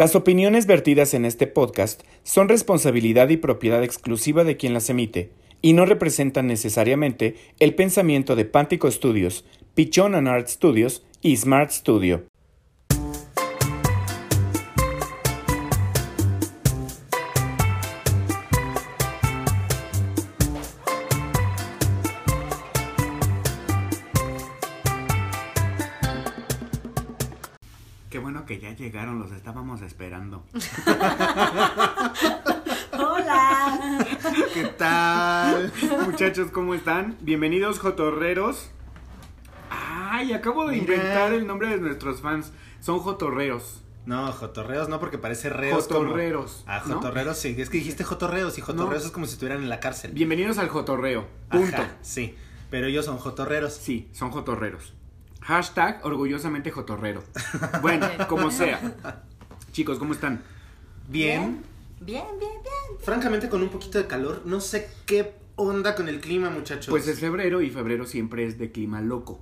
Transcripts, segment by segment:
Las opiniones vertidas en este podcast son responsabilidad y propiedad exclusiva de quien las emite y no representan necesariamente el pensamiento de Pántico Studios, Pichon and Art Studios y Smart Studio. Llegaron, los estábamos esperando. Hola. ¿Qué tal? Muchachos, ¿cómo están? Bienvenidos, Jotorreros. Ay, acabo de Mira. inventar el nombre de nuestros fans. Son Jotorreros. No, jotorreos no, porque parece reos. como- Jotorreros. Ah, ¿no? jotorreros sí. Es que dijiste jotorreos y jotorreos No. es como si estuvieran en la cárcel. Bienvenidos al Jotorreo. Ajá, Punto. sí, pero ellos son jotorreros. Sí, son Jotorreros. Hashtag orgullosamente Jotorrero. Bueno, como sea. Chicos, ¿cómo están? Bien. Bien, bien, bien. Francamente, con un poquito de calor, no sé qué onda con el clima, muchachos. Pues es febrero y febrero siempre es de clima loco.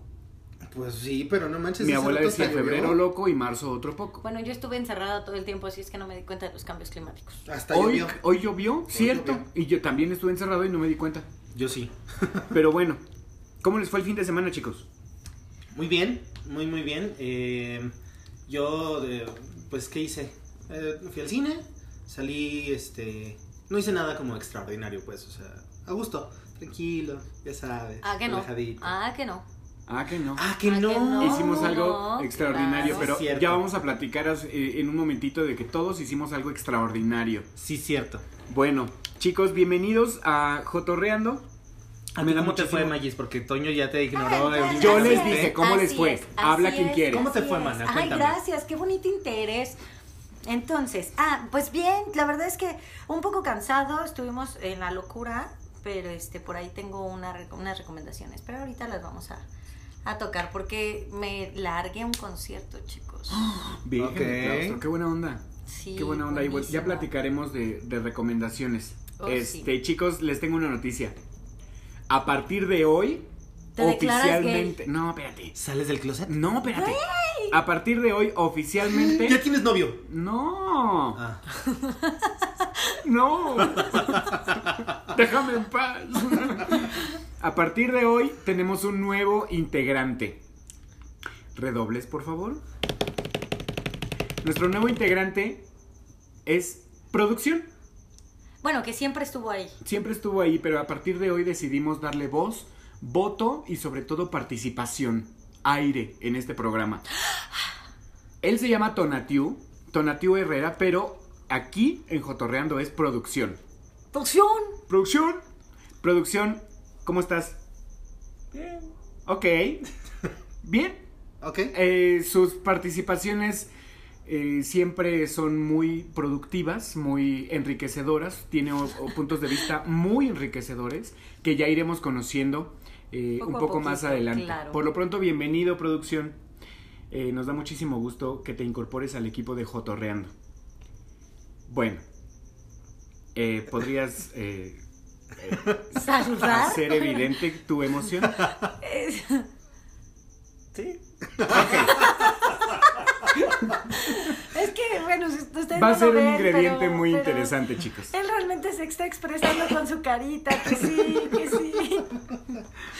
Pues sí, pero no manches. Mi abuela decía febrero loco y marzo otro poco. Bueno, yo estuve encerrada todo el tiempo, así es que no me di cuenta de los cambios climáticos. Hasta Hoy, llovió. hoy llovió, cierto. llovió. Y yo también estuve encerrado y no me di cuenta. Yo sí. Pero bueno, ¿cómo les fue el fin de semana, chicos? Muy bien, muy, muy bien. Eh, yo, eh, pues, ¿qué hice? Eh, fui al cine, salí, este... No hice nada como extraordinario, pues, o sea, a gusto, tranquilo, ya sabes. Ah, que no. relajadito. Ah, que no. Ah, que no. Ah, que Ah, no. que no. Hicimos algo no, extraordinario, claro. pero Cierto. ya vamos a platicar en un momentito de que todos hicimos algo extraordinario. Sí, cierto. Bueno, chicos, bienvenidos a Jotorreando. ¿A da cómo te fue, Magis? Porque Toño ya te ignoró. Ay, el- Yo les es, dije cómo les fue. es, Habla quien quiere. ¿Cómo te fue, mana? Ay, Cuéntame. gracias, qué bonito interés. Entonces, ah, pues bien, la verdad es que un poco cansado, estuvimos en la locura, pero este por ahí tengo una, unas recomendaciones, pero ahorita las vamos a, a tocar porque me largué a un concierto, chicos. Bien, Ok. claustro, qué buena onda. Sí, Qué buena onda. Y bueno, ya buenísimo. platicaremos de, de recomendaciones. Oh, este, sí. chicos, les tengo una noticia. A partir de hoy, ¿Te declaras oficialmente. No, espérate. ¿Sales del closet? No, espérate. A partir de hoy, oficialmente. ¿Ya tienes novio? No, Ah, no. Déjame en paz. A partir de hoy tenemos un nuevo integrante. Redobles, por favor. Nuestro nuevo integrante es producción. Bueno, que siempre estuvo ahí. Siempre estuvo ahí, pero a partir de hoy decidimos darle voz, voto y sobre todo participación, aire en este programa. Él se llama Tonatiu, Tonatiu Herrera, pero aquí en Jotorreando es producción. ¡Producción! Producción, producción, ¿cómo estás? Bien. Ok. Bien. ok. Eh, sus participaciones eh, siempre son muy productivas, muy enriquecedoras, tiene o- o puntos de vista muy enriquecedores que ya iremos conociendo eh, Poco un a poco más adelante. claro. Por lo pronto, bienvenido producción. Eh, nos da muchísimo gusto que te incorpores al equipo de Jotorreando. Bueno, eh, ¿podrías eh, eh, ¿Saludar? hacer evidente tu emoción? Sí. Es que, bueno, si ustedes Va a no ser lo un ingrediente pero- muy pero interesante, chicos. Él realmente se está expresando con su carita, que sí, que sí.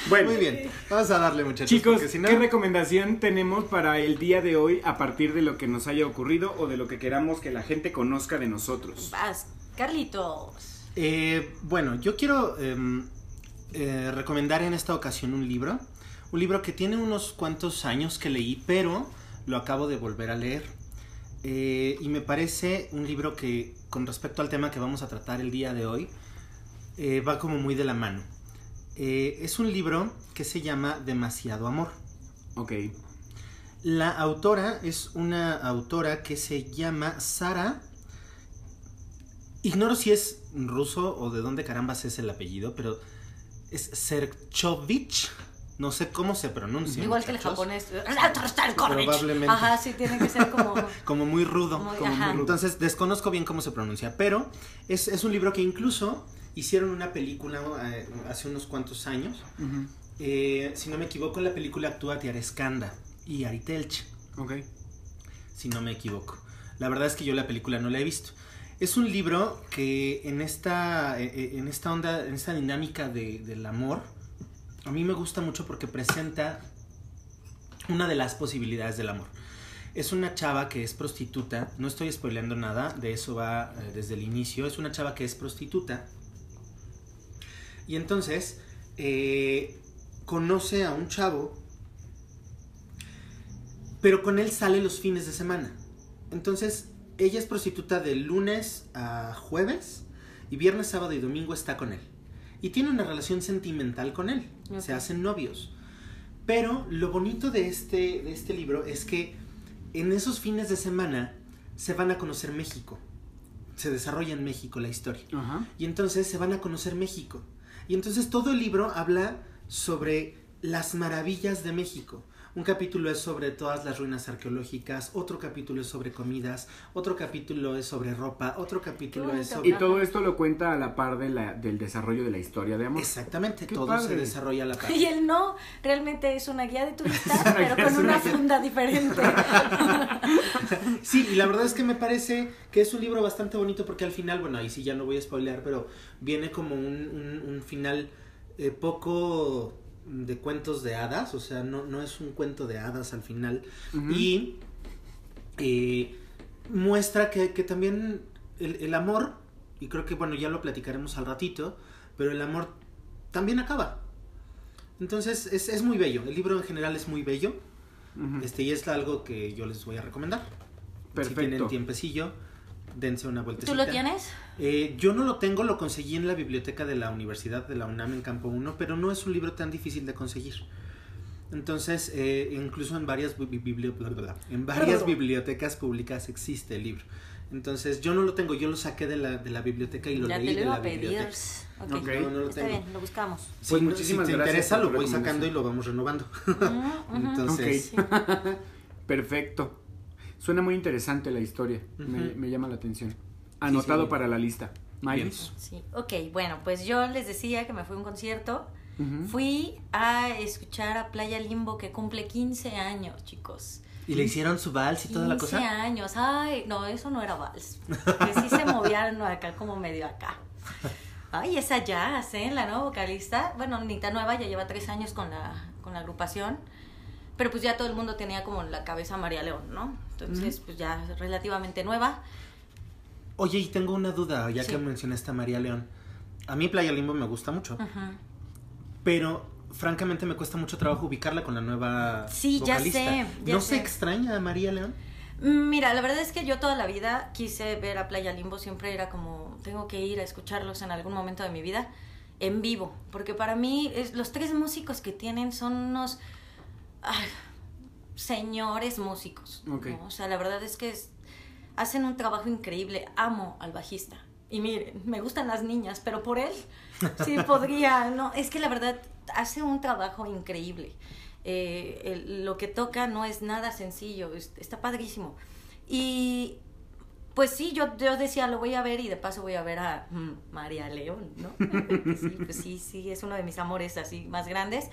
Bueno, Muy bien. Vamos a darle, muchachos. Chicos, si no... ¿qué recomendación tenemos para el día de hoy a partir de lo que nos haya ocurrido o de lo que queramos que la gente conozca de nosotros? Vas, Carlitos. Eh, bueno, yo quiero em, eh, recomendar en esta ocasión un libro. Un libro que tiene unos cuantos años que leí, pero lo acabo de volver a leer. Eh, y me parece un libro que, con respecto al tema que vamos a tratar el día de hoy, eh, va como muy de la mano. Eh, es un libro que se llama Demasiado Amor. Ok. La autora es una autora que se llama Sara. Ignoro si es ruso o de dónde carambas es el apellido, pero es Serchovich. No sé cómo se pronuncia. Igual que el muchachos. japonés. Probablemente. Ajá, sí, tiene que ser como. Como muy rudo. Muy- como muy rudo. Entonces desconozco bien cómo se pronuncia, pero es, es un libro que incluso hicieron una película eh, hace unos cuantos años. Ujú. Eh, si no me equivoco, en la película actúa Tiare Skanda y Ari Telch. Ok. si no me equivoco. La verdad es que yo la película no la he visto. Es un libro que en esta, eh, eh, en esta onda, en esta dinámica de, del amor, a mí me gusta mucho porque presenta una de las posibilidades del amor. Es una chava que es prostituta, no estoy spoileando nada, de eso va eh, desde el inicio, es una chava que es prostituta. Y entonces eh, conoce a un chavo, pero con él sale los fines de semana. Entonces ella es prostituta de lunes a jueves y viernes, sábado y domingo está con él. Y tiene una relación sentimental con él. Se hacen novios. Pero lo bonito de este, de este libro es que en esos fines de semana se van a conocer México. Se desarrolla en México la historia. Ajá. Y entonces se van a conocer México. Y entonces todo el libro habla sobre las maravillas de México. Un capítulo es sobre todas las ruinas arqueológicas, otro capítulo es sobre comidas, otro capítulo es sobre ropa, otro capítulo es sobre... Y todo esto lo cuenta a la par de la, del desarrollo de la historia de amor. Exactamente, Qué todo padre. se desarrolla a la par. Y el no realmente es una guía de turistas, pero con una funda diferente. Sí, y la verdad es que me parece que es un libro bastante bonito porque al final, bueno, ahí sí ya no voy a spoilear, pero viene como un, un- un final eh, poco de cuentos de hadas, o sea, no, no es un cuento de hadas al final. Y eh, muestra que, que también el, el amor, y creo que bueno, ya lo platicaremos al ratito, pero el amor también acaba. Entonces es, es muy bello, el libro en general es muy bello, este, y es algo que yo les voy a recomendar. Si tienen Perfecto. tiempecillo, dense una vueltecita. ¿Tú lo tienes? Eh, yo no lo tengo, lo conseguí en la biblioteca de la Universidad de la UNAM en Campo 1, pero no es un libro tan difícil de conseguir. Entonces, eh, incluso en varias, bla, bla, bla, en varias bibliotecas públicas existe el libro. Entonces, yo no lo tengo, yo lo saqué de la, de la biblioteca y lo ya leí te lo de la a pedir. biblioteca. Ok. Ok. No, no lo Está tengo. bien, lo buscamos. Si, Pues muchísimas si te gracias interesa, lo voy sacando y lo vamos renovando. Ujú, ujú. Entonces, Sí. Perfecto. Suena muy interesante la historia. me, llama la atención. Anotado sí. para la lista. Miley. Sí, ok, bueno, pues yo les decía que me fui a un concierto. Fui a escuchar a Playa Limbo que cumple 15 años, chicos. ¿Y le hicieron su vals y toda la 15 cosa? años, ay, no, eso no era vals. Que sí se movían acá como medio acá. Ay, esa jazz, ¿eh? La nueva vocalista. Bueno, ni tan nueva, ya lleva tres años con la, con la agrupación. Pero pues ya todo el mundo tenía como la cabeza a María León, ¿no? Entonces, pues ya relativamente nueva. Oye, y tengo una duda, ya Sí. que mencionaste a María León. A mí Playa Limbo me gusta mucho. Ujú. Pero francamente me cuesta mucho trabajo ubicarla con la nueva Sí, ya vocalista. sé, ya ¿No sé. se extraña a María León? Mira, la verdad es que yo toda la vida quise ver a Playa Limbo, siempre era como, tengo que ir a escucharlos en algún momento de mi vida en vivo, porque para mí es, los tres músicos que tienen son unos ay, señores músicos. O sea, la verdad es que es- hacen un trabajo increíble, amo al bajista. Y miren, me gustan las niñas, pero por él sí podría, no, es que la verdad hace un trabajo increíble. Eh, el- lo que toca no es nada sencillo, es- está padrísimo. Y pues sí, yo, yo decía, lo voy a ver y de paso voy a ver a mm, María León, ¿no? sí, pues sí, sí, es uno de mis amores así más grandes.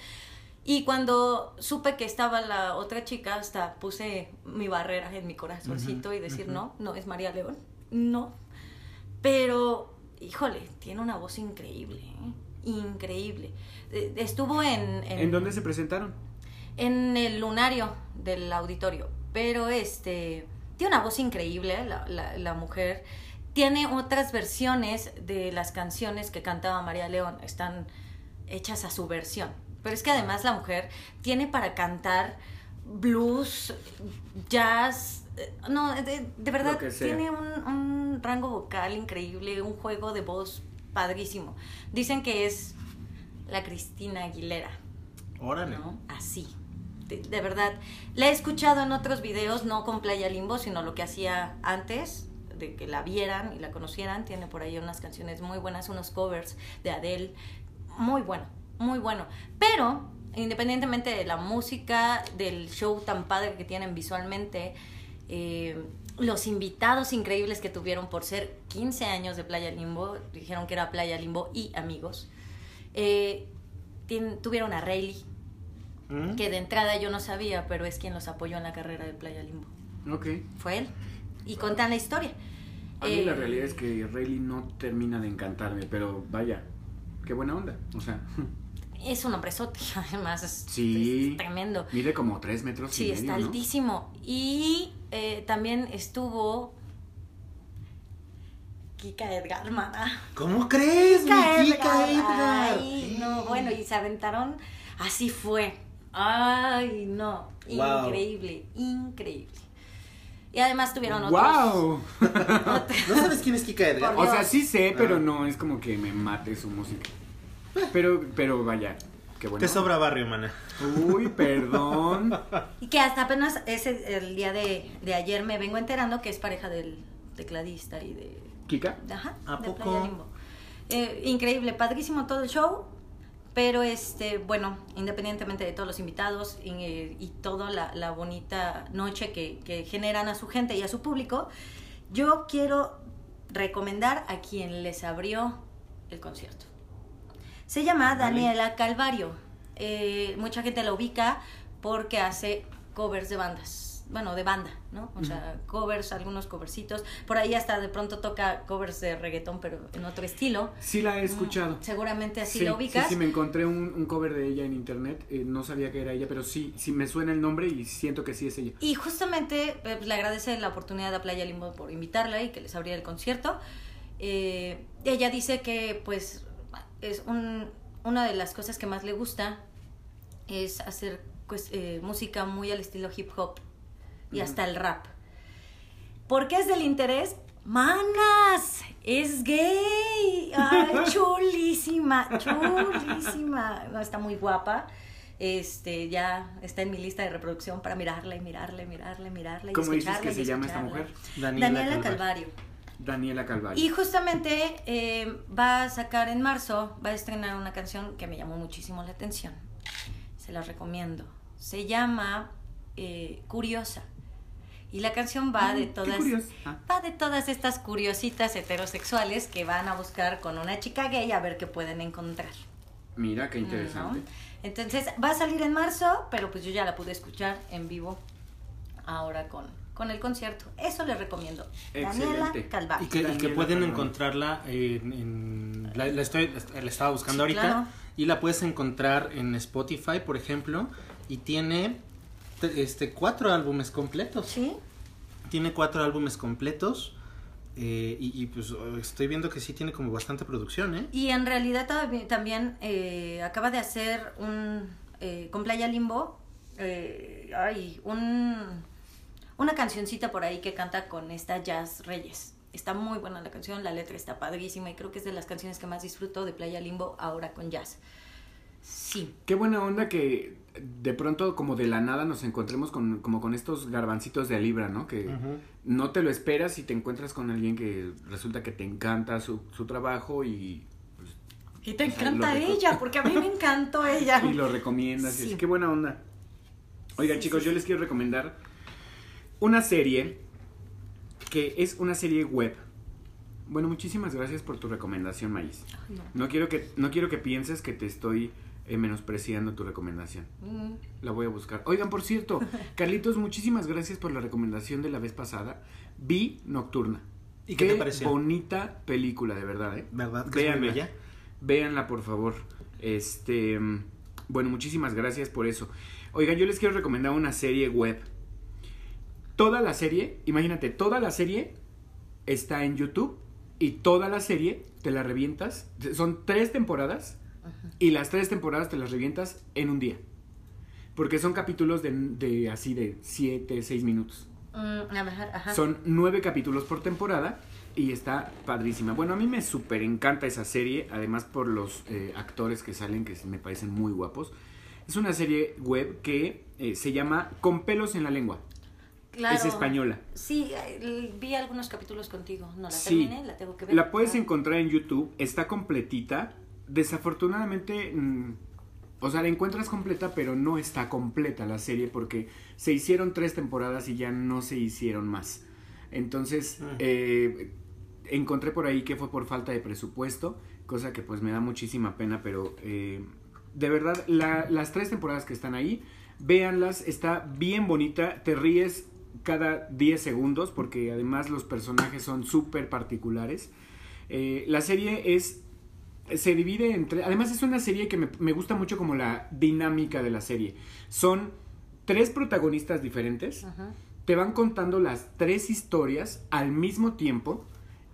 Y cuando supe que estaba la otra chica, hasta puse mi barrera en mi corazoncito y decir, no, no es María León, no. Pero, híjole, tiene una voz increíble, ¿eh? increíble. Eh, Estuvo en, ¿En dónde se presentaron? en el lunario del auditorio. Pero este tiene una voz increíble la, la- la mujer. Tiene otras versiones de las canciones que cantaba María León. Están hechas a su versión. Pero es que además la mujer tiene para cantar blues, jazz. eh, No, de, de verdad tiene un, un rango vocal increíble, un juego de voz padrísimo. Dicen que es la Cristina Aguilera. Órale. ¿no? Así. De, de verdad. La he escuchado en otros videos, no con Playa Limbo, sino lo que hacía antes, de que la vieran y la conocieran. Tiene por ahí unas canciones muy buenas, unos covers de Adele. Muy bueno, muy bueno. Pero, independientemente de la música, del show tan padre que tienen visualmente, eh, los invitados increíbles que tuvieron por ser 15 años de Playa Limbo, dijeron que era Playa Limbo y amigos. Eh, tuvieron a Rayleigh, ¿Mm? que de entrada yo no sabía, pero es quien los apoyó en la carrera de Playa Limbo. Ok. ¿Fue él? y cuentan la historia. A mí la Eh, realidad es que Rayleigh no termina de encantarme, pero vaya, qué buena onda. O sea, Es un hombrezote, además es, Sí. es tremendo. mide como tres metros Sí, y medio, está ¿no? altísimo. Y eh, también estuvo Kika Edgar, mana. ¿Cómo crees, mi Kika Kika Edgar? Ay, no, bueno, y se aventaron, así fue. Ay, no, Wow. increíble, increíble. Y además tuvieron otros. ¡Wow! ¿No sabes quién es Kika Edgar? O sea, sí sé, pero Ah. no es como que me mate su música. Pero, pero vaya, qué bueno. Te sobra barrio, mana. Uy, perdón. Y que hasta apenas ese el día de, de ayer me vengo enterando que es pareja del tecladista y de ¿Kika? Ajá, ¿A de poco? Playa Limbo. Eh, increíble, padrísimo todo el show. Pero este, bueno, independientemente de todos los invitados y, eh, y toda la, la bonita noche que, que generan a su gente y a su público, yo quiero recomendar a quien les abrió el concierto. Se llama. Daniela Calvario. Eh, mucha gente la ubica porque hace covers de bandas. Bueno, de banda, ¿no? O sea, covers, algunos coversitos. Por ahí hasta de pronto toca covers de reggaetón, pero en otro estilo. Sí la he escuchado. Seguramente así sí, la ubicas. Sí, sí, me encontré un, un cover de ella en internet. eh, no sabía que era ella, pero sí, sí me suena el nombre y siento que sí es ella. Y justamente eh, pues, le agradece la oportunidad a Playa Limbo por invitarla y que les abriera el concierto. Eh, ella dice que pues es un, una de las cosas que más le gusta es hacer pues, eh, música muy al estilo hip hop y hasta el rap. ¿Por qué es del interés? Manas, es gay. Ay, chulísima, chulísima. No, Está muy guapa. Este, ya está en mi lista de reproducción para mirarla y mirarla y mirarla y mirarla y ¿Cómo dices que se llama esta mujer? Daniela, Calvario. Daniela Calvario. Y justamente eh, va a sacar en marzo, va a estrenar una canción que me llamó muchísimo la atención. Se la recomiendo. Se llama eh, Curiosa. Y la canción va Ay, de todas. Ah. va de todas estas curiositas heterosexuales que van a buscar con una chica gay a ver qué pueden encontrar. Mira, qué interesante. ¿no? Entonces va a salir en marzo, pero pues yo ya la pude escuchar en vivo ahora con, con el concierto. Eso les recomiendo. Daniela. Calvario. Y que, y que Daniela pueden Calvario. encontrarla en... en- la, la estoy, la estaba buscando Sí, ahorita. claro. Y la puedes encontrar en Spotify, por ejemplo. Y tiene te- este, cuatro álbumes completos. ¿Sí? Tiene cuatro álbumes completos. eh, y, y, pues estoy viendo que sí tiene como bastante producción, ¿eh? Y en realidad también eh, acaba de hacer un eh, con Playa Limbo, eh, ay, un, una cancioncita por ahí que canta con esta Jazz Reyes. Está muy buena la canción, la letra está padrísima y creo que es de las canciones que más disfruto de Playa Limbo ahora con Jazz. Sí. Qué buena onda que de pronto como de la nada nos encontremos con, como con estos garbancitos de libra, ¿no? Que no te lo esperas y te encuentras con alguien que resulta que te encanta su, su trabajo y, pues, Y te O sea, encanta ella, porque a mí me encantó ella. y lo recomiendas. y Sí. es, qué buena onda. Oigan, Sí, chicos, sí, yo sí. les quiero recomendar una serie que es una serie web. Bueno, muchísimas gracias por tu recomendación, Maíz. No. No quiero que, no quiero que pienses que te estoy eh, menospreciando tu recomendación. Mm. La voy a buscar. Oigan, por cierto, Carlitos, muchísimas gracias por la recomendación de la vez pasada. Vi Nocturna. ¿Y qué te pareció? bonita película, de verdad, ¿eh? ¿Verdad que es muy Véanla. bella? Véanla, por favor. Este, mm, bueno, muchísimas gracias por eso. Oigan, yo les quiero recomendar una serie web. Toda la serie, imagínate, toda la serie está en YouTube y toda la serie te la revientas. Son tres temporadas y las tres temporadas te las revientas en un día. Porque son capítulos de, de así de 7, 6 minutos. Mm, a ver, ajá. Son nueve capítulos por temporada y está padrísima. Bueno, a mí me súper encanta esa serie, además por los eh, actores que salen que me parecen muy guapos. Es una serie web que eh, se llama Con pelos en la lengua. Claro. Es española. Sí, vi algunos capítulos contigo. No la Sí. terminé, la tengo que ver. La puedes Ah. encontrar en YouTube, está completita. Desafortunadamente, mm, o sea, la encuentras completa, pero no está completa la serie porque se hicieron tres temporadas y ya no se hicieron más. Entonces, Mm. eh, encontré por ahí que fue por falta de presupuesto, cosa que pues me da muchísima pena, pero eh, de verdad, la- las tres temporadas que están ahí, véanlas, está bien bonita, te ríes cada 10 segundos porque además los personajes son súper particulares. Eh, la serie es se divide entre... Además es una serie que me, me, gusta mucho como la dinámica de la serie. Son tres protagonistas diferentes. Ajá. Te van contando las tres historias al mismo tiempo.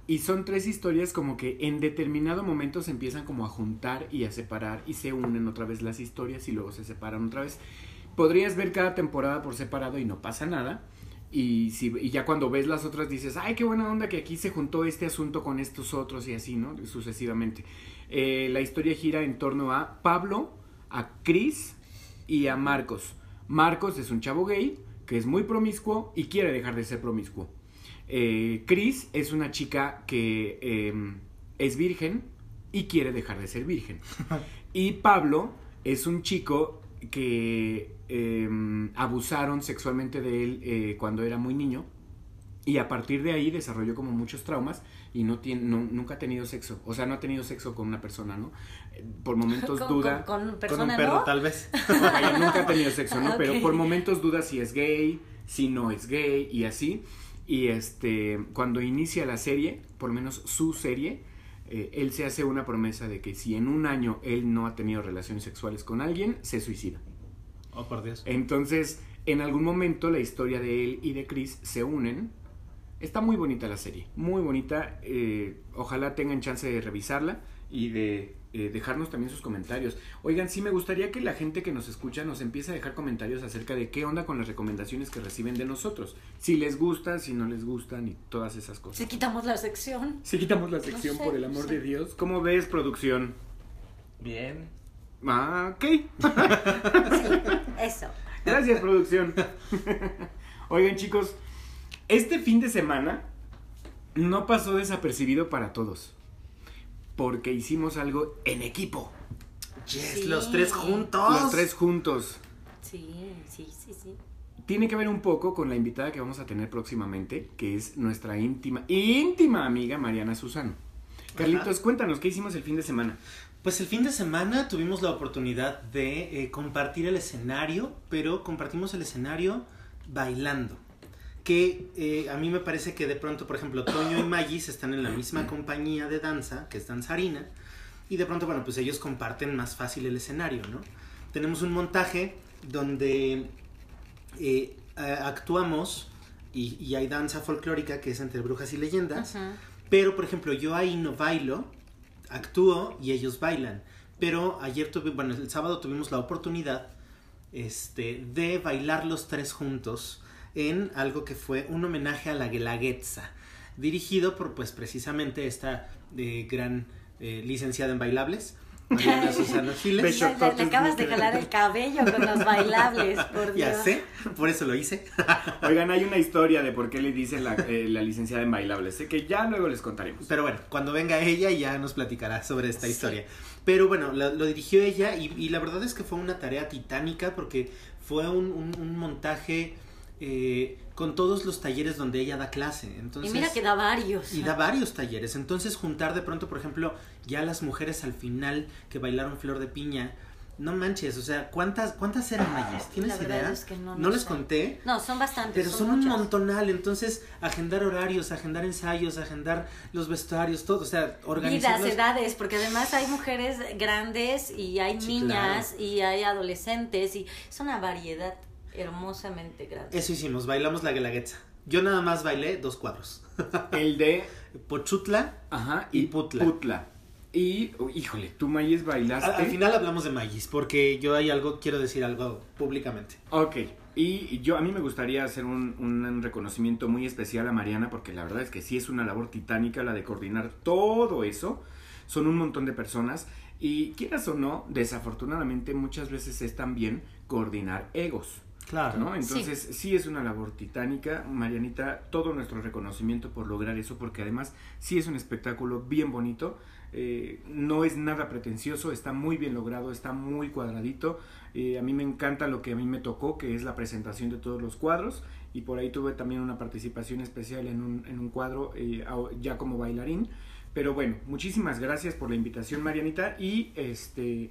Y son tres historias como que en determinado momento se empiezan como a juntar y a separar y se unen otra vez las historias y luego se separan otra vez. Podrías ver cada temporada por separado y no pasa nada. Y, si, y ya cuando ves las otras dices, ay, qué buena onda que aquí se juntó este asunto con estos otros y así, ¿no? Sucesivamente. Eh, la historia gira en torno a Pablo, a Chris y a Marcos. Marcos es un chavo gay que es muy promiscuo y quiere dejar de ser promiscuo. Eh, Chris es una chica que eh, es virgen y quiere dejar de ser virgen. y Pablo es un chico que eh, abusaron sexualmente de él eh, cuando era muy niño y a partir de ahí desarrolló como muchos traumas y no tiene, no, nunca ha tenido sexo, o sea, no ha tenido sexo con una persona, ¿no? Por momentos Con, duda, con, con Con persona, un perro, ¿no? tal vez. Vaya, nunca ha tenido sexo, ¿no? Ok. Pero por momentos duda si es gay, si no es gay y así. Y este, cuando inicia la serie, por lo menos su serie, eh, él se hace una promesa de que si en un año él no ha tenido relaciones sexuales con alguien, se suicida. Oh, por Dios. Entonces, en algún momento la historia de él y de Chris se unen. Está muy bonita la serie, muy bonita. eh, ojalá tengan chance de revisarla y de eh, dejarnos también sus comentarios. Oigan, sí me gustaría que la gente que nos escucha nos empiece a dejar comentarios acerca de qué onda con las recomendaciones que reciben de nosotros. Si les gusta, si no les gustan y todas esas cosas. Si quitamos la sección. Si quitamos la sección, sé, por el no amor sé. de Dios. ¿Cómo ves, producción? Bien. Ah, ok. Eso. Gracias, producción. Oigan, chicos, este fin de semana no pasó desapercibido para todos. Porque hicimos algo en equipo. Yes, Sí. los tres juntos. Los tres juntos. Sí, sí, sí, sí. Tiene que ver un poco con la invitada que vamos a tener próximamente, que es nuestra íntima, íntima amiga Mariana Susano. Carlitos, cuéntanos, ¿qué hicimos el fin de semana? Pues el fin de semana tuvimos la oportunidad de eh, compartir el escenario, pero compartimos el escenario bailando. Que eh, a mí me parece que de pronto, por ejemplo, Toño y Magis están en la misma compañía de danza, que es danzarina, y de pronto, bueno, pues ellos comparten más fácil el escenario, ¿no? Tenemos un montaje donde eh, a- actuamos y, y hay danza folclórica que es entre brujas y leyendas. Ajá. Pero, por ejemplo, yo ahí no bailo, actúo y ellos bailan. Pero ayer tuve, bueno, el sábado tuvimos la oportunidad este, de bailar los tres juntos en algo que fue un homenaje a la Guelaguetza, dirigido por, pues, precisamente esta eh, gran eh, licenciada en bailables, Mariana Susana Giles. Le, acabas de jalar el cabello con los bailables, por Dios. Ya sé, por eso lo hice. Oigan, hay una historia de por qué le dice la, eh, la licenciada en bailables, sé que ya luego les contaremos. Pero bueno, cuando venga ella ya nos platicará sobre esta Sí. historia. Pero bueno, lo, lo dirigió ella y, y la verdad es que fue una tarea titánica porque fue un, un- un montaje eh, con todos los talleres donde ella da clase. Entonces, y mira que da varios. y da varios talleres. Entonces juntar de pronto, por ejemplo, ya las mujeres al final que bailaron Flor de Piña. No manches, o sea, ¿cuántas, cuántas eran Mayes? ¿Tienes La idea? es que no, no les sé. conté. No, son bastantes. Pero son, un montonal, entonces agendar horarios, agendar ensayos, agendar los vestuarios, todo, o sea, Vidas, organizarlos. edades, porque además hay mujeres grandes y hay Sí, niñas y hay adolescentes y es una variedad hermosamente grande. Eso hicimos, bailamos la guelaguetza. Yo nada más bailé dos cuadros. El de Pochutla. Ajá, Y y Putla. Putla. Y, oh, híjole, tú Mayes bailaste. Al, al final hablamos de Magis, porque yo hay algo, quiero decir algo públicamente. Ok, y yo a mí me gustaría hacer un, un reconocimiento muy especial a Mariana porque la verdad es que sí es una labor titánica la de coordinar todo eso. Son un montón de personas y quieras o no, desafortunadamente muchas veces es también coordinar egos. Claro. ¿no? Entonces sí. es una labor titánica, Marianita, todo nuestro reconocimiento por lograr eso, porque además sí es un espectáculo bien bonito, eh, no es nada pretencioso, está muy bien logrado, está muy cuadradito, eh, a mí me encanta lo que a mí me tocó, que es la presentación de todos los cuadros, y por ahí tuve también una participación especial en un, en un cuadro eh, ya como bailarín, pero bueno, muchísimas gracias por la invitación Marianita, y este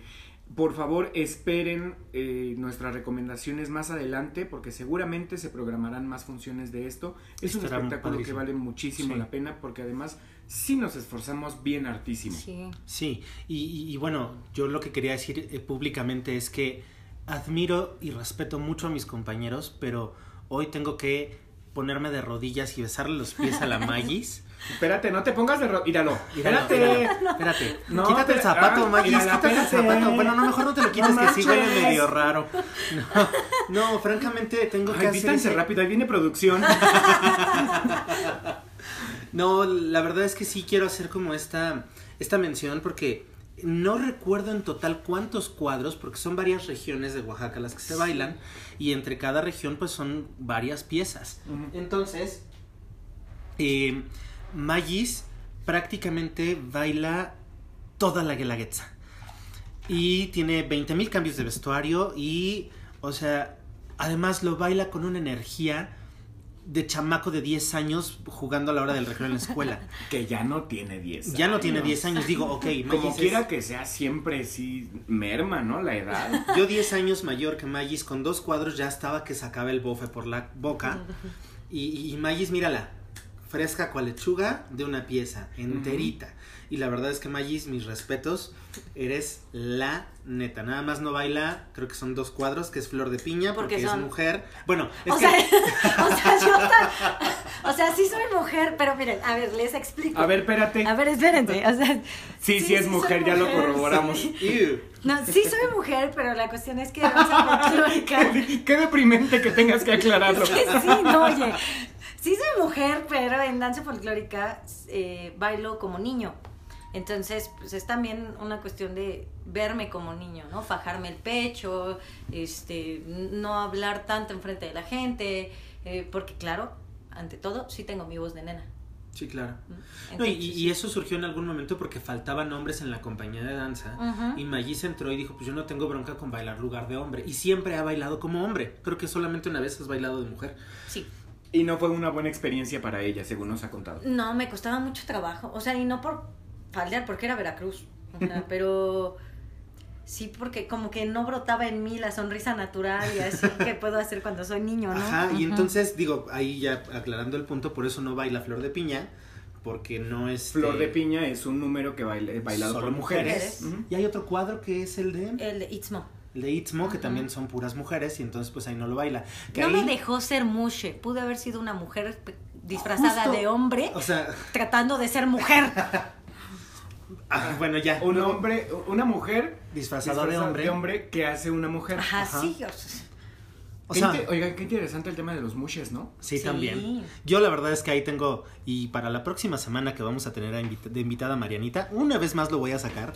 Por favor, esperen eh, nuestras recomendaciones más adelante porque seguramente se programarán más funciones de esto. Es un espectáculo que vale muchísimo Sí. la pena porque además sí nos esforzamos bien hartísimo. Sí. Sí, y, y- y bueno, yo lo que quería decir eh, públicamente es que admiro y respeto mucho a mis compañeros, pero hoy tengo que ponerme de rodillas y besarle los pies a la Magis. Espérate, no te pongas de... ro- Míralo. Espérate. míralo, espérate. No, quítate el zapato, ah, Magis, mírala, quítate el zapato. Bueno, no, mejor no te lo quites, No que sí huele medio raro. No, no, francamente tengo que Ay, hacer vístanse ese- rápido, ahí viene producción. No, la verdad es que sí quiero hacer como esta, esta mención porque no recuerdo en total cuántos cuadros, porque son varias regiones de Oaxaca las que se bailan y entre cada región pues son varias piezas. Entonces, eh, Magis prácticamente baila toda la guelaguetza. Y tiene 20.000 cambios de vestuario y, o sea, además lo baila con una energía de chamaco de 10 años jugando a la hora del recreo en la escuela. que ya no tiene 10 Ya no tiene años. 10 años, digo, ok, Como Magis quiera es- que sea, siempre sí merma, ¿no? La edad. Yo 10 años mayor que Magis, con dos cuadros ya estaba que sacaba el bofe por la boca. Y, y, y Magis, mírala, fresca cual lechuga de una pieza, enterita. Y la verdad es que Magis, mis respetos, eres la neta. Nada más no baila, creo que son dos cuadros, que es Flor de Piña, porque, Porque es mujer. Bueno, es O que... sea, o sea, yo ta- o sea, sí soy mujer, pero miren, a ver, les explico. A ver, espérate. A ver, espérense, o sea, Sí, sí, es mujer, ya lo corroboramos. sí. No, sí soy mujer, pero la cuestión es que. Qué, qué deprimente que tengas que aclararlo. Es que sí, no, oye. Sí soy mujer, pero en danza folclórica eh, bailo como niño. Entonces, pues es también una cuestión de verme como niño, ¿no? Fajarme el pecho, este, no hablar tanto enfrente de la gente, eh, porque claro, ante todo, sí tengo mi voz de nena. Sí, claro. ¿no? No, y, eso surgió en algún momento porque faltaban hombres en la compañía de danza. Ujú. Y Magis entró y dijo, pues yo no tengo bronca con bailar lugar de hombre. Y siempre ha bailado como hombre. Creo que solamente una vez has bailado de mujer. Sí. Y no fue una buena experiencia para ella, según nos ha contado. No, me costaba mucho trabajo. O sea, y no por faldear, porque era Veracruz. O sea, pero sí porque como que no brotaba en mí la sonrisa natural y así que puedo hacer cuando soy niño, ¿no? Ajá, y entonces, digo, ahí ya aclarando el punto, por eso no baila Flor de Piña, porque no es... Flor de Piña es un número que baila, bailado Solo por mujeres. Y hay otro cuadro que es el de... El de Itzmo. El de Itzmo, que también son puras mujeres, y entonces pues ahí no lo baila. Que No ahí- me dejó ser mushe. Pude haber sido una mujer disfrazada Justo. de hombre O sea, tratando de ser mujer. ah, bueno, ya. Un hombre, una mujer Disfrazada de disfrazada hombre. que hace una mujer. Ajá, Ajá. sí. o sea, O Qué sea, inte- Oigan, qué interesante el tema de los mushes, ¿no? Sí, Sí. también. Yo la verdad es que ahí tengo, y para la próxima semana que vamos a tener a invita- de invitada a Marianita, una vez más lo voy a sacar.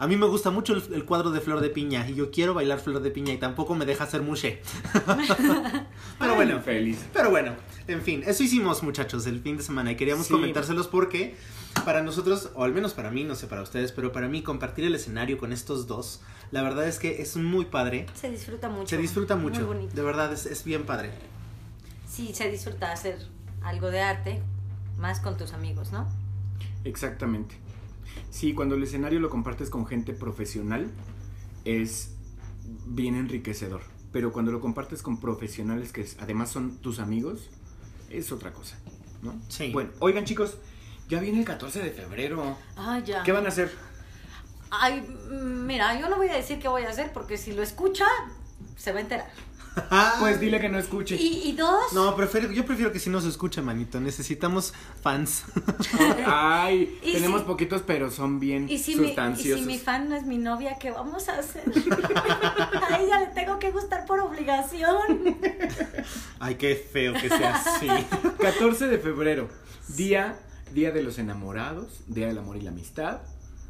A mí me gusta mucho el, el cuadro de Flor de Piña y yo quiero bailar Flor de Piña y tampoco me deja hacer mushe. Pero Ay, bueno, feliz. pero bueno, en fin, eso hicimos muchachos el fin de semana y queríamos Sí. comentárselos porque para nosotros, o al menos para mí, no sé para ustedes, pero para mí compartir el escenario con estos dos, la verdad es que es muy padre. se disfruta mucho. Se disfruta mucho, Muy bonito. de verdad es, es bien padre. Sí, se disfruta hacer algo de arte, más con tus amigos, ¿no? Exactamente. Sí, cuando el escenario lo compartes con gente profesional, es bien enriquecedor. Pero cuando lo compartes con profesionales que además son tus amigos, es otra cosa, ¿no? Sí. Bueno, oigan chicos, ya viene el 14 de febrero. Ah, ya. ¿Qué van a hacer? Ay, mm, mira, yo no voy a decir qué voy a hacer porque si lo escucha, se va a enterar. Pues dile que no escuche. Y, y dos, No, prefiero, yo prefiero que sí nos escuche, manito. Necesitamos fans. Ay, tenemos si- poquitos, pero son bien y si, mi, y sustanciosos. si mi fan no es mi novia, ¿qué vamos a hacer? a ella le tengo que gustar por obligación. Ay, qué feo que sea así. 14 de febrero, día, día de los enamorados, día del amor y la amistad,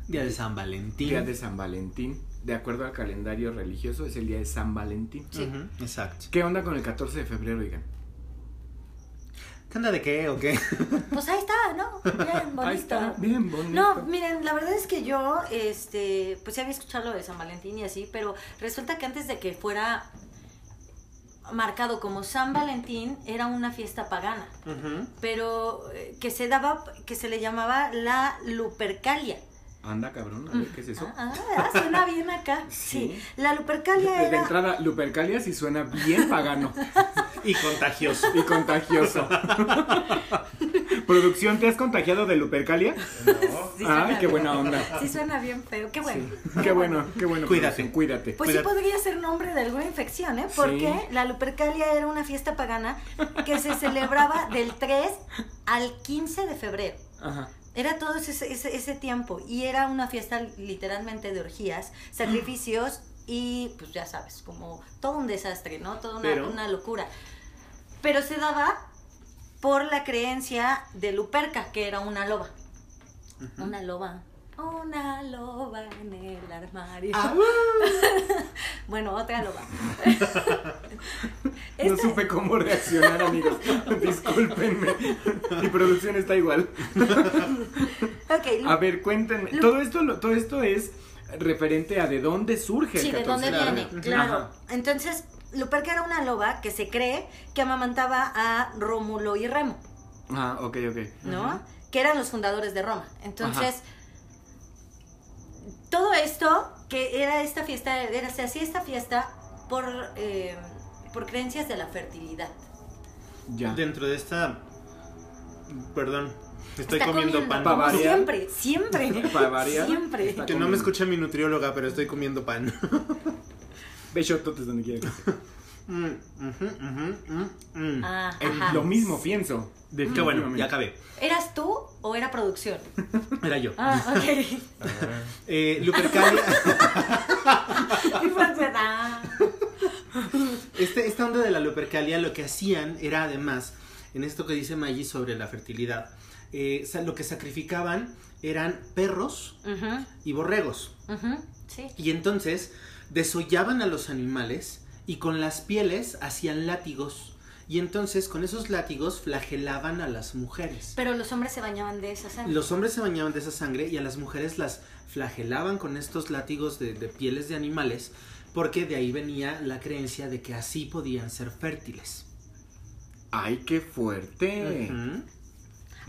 Día de San Valentín. día de San Valentín. De acuerdo al calendario religioso, es el día de San Valentín. Sí. Exacto. ¿Qué onda con el 14 de febrero, oigan? ¿Qué onda de qué o qué? Pues ahí está, ¿no? Bien bonito. Ahí está, bien bonito. No, miren, la verdad es que yo, este, pues ya había escuchado lo de San Valentín y así, pero resulta que antes de que fuera marcado como San Valentín, era una fiesta pagana, pero eh, que se daba, que se le llamaba la Lupercalia. Anda, cabrón, a ver, ¿qué es eso? Ah, ah, suena bien acá. Sí. Sí. La Lupercalia De, de era. entrada, Lupercalia sí suena bien pagano Y contagioso. y contagioso. Producción, ¿te has contagiado de Lupercalia? Sí, Ay, suena qué bien. buena onda. Sí, suena bien feo. Qué bueno. Qué bueno, qué bueno. Cuídate. producción, Cuídate. Pues sí podría ser nombre de alguna infección, ¿eh? Porque Sí. la Lupercalia era una fiesta pagana que se celebraba del 3 al 15 de febrero. Ajá. Era todo ese, ese, ese tiempo y era una fiesta literalmente de orgías, sacrificios y pues ya sabes, como todo un desastre, ¿no? Toda una, Pero- una locura. Pero se daba por la creencia de Luperca, que era una loba. Una loba. Una loba en el armario. Ah, Bueno, otra loba. No supe cómo reaccionar, amigos. Discúlpenme. Mi producción está igual. Ok, A ver, cuéntenme. Todo esto, todo esto es referente a de dónde surge el Sí, de 14 dónde viene, claro. Ajá. Entonces, Luperca era una loba que se cree que amamantaba a Rómulo y Remo, Ah, ok, ok. ¿no? Que eran los fundadores de Roma. Entonces, todo esto, que era esta fiesta, era, se hacía esta fiesta por, eh, por creencias de la fertilidad. Ya. Dentro de esta. Perdón, estoy Está comiendo, pan. Siempre, siempre. Para variar. Siempre. Está Que no me escucha mi nutrióloga, pero estoy comiendo pan. Ve shototes donde quieras. Mm, mm, mm. Ah, Eh. Lo mismo pienso. Qué bueno, ya acabé. ¿Eras tú o era producción? Era yo. Ah, ok. Eh, Lupercalia. Francia, ah. Este, esta onda de la Lupercalia lo que hacían era además, en esto que dice Maggie sobre la fertilidad, eh, lo que sacrificaban eran perros y borregos. Sí. Y entonces desollaban a los animales y con las pieles hacían látigos. Y entonces con esos látigos flagelaban a las mujeres. Pero los hombres se bañaban de esa sangre. Los hombres se bañaban de esa sangre y a las mujeres las flagelaban con estos látigos de, de pieles de animales porque de ahí venía la creencia de que así podían ser fértiles. Ay, qué fuerte.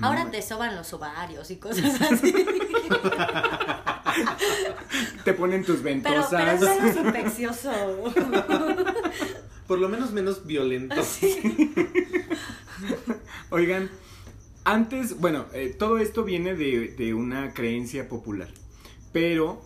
Ahora te soban los ovarios y cosas así. Te ponen tus pero, ventosas. pero es menos infeccioso. Por lo menos menos violento. Oigan, antes, bueno, eh, todo esto viene de, de una creencia popular, pero,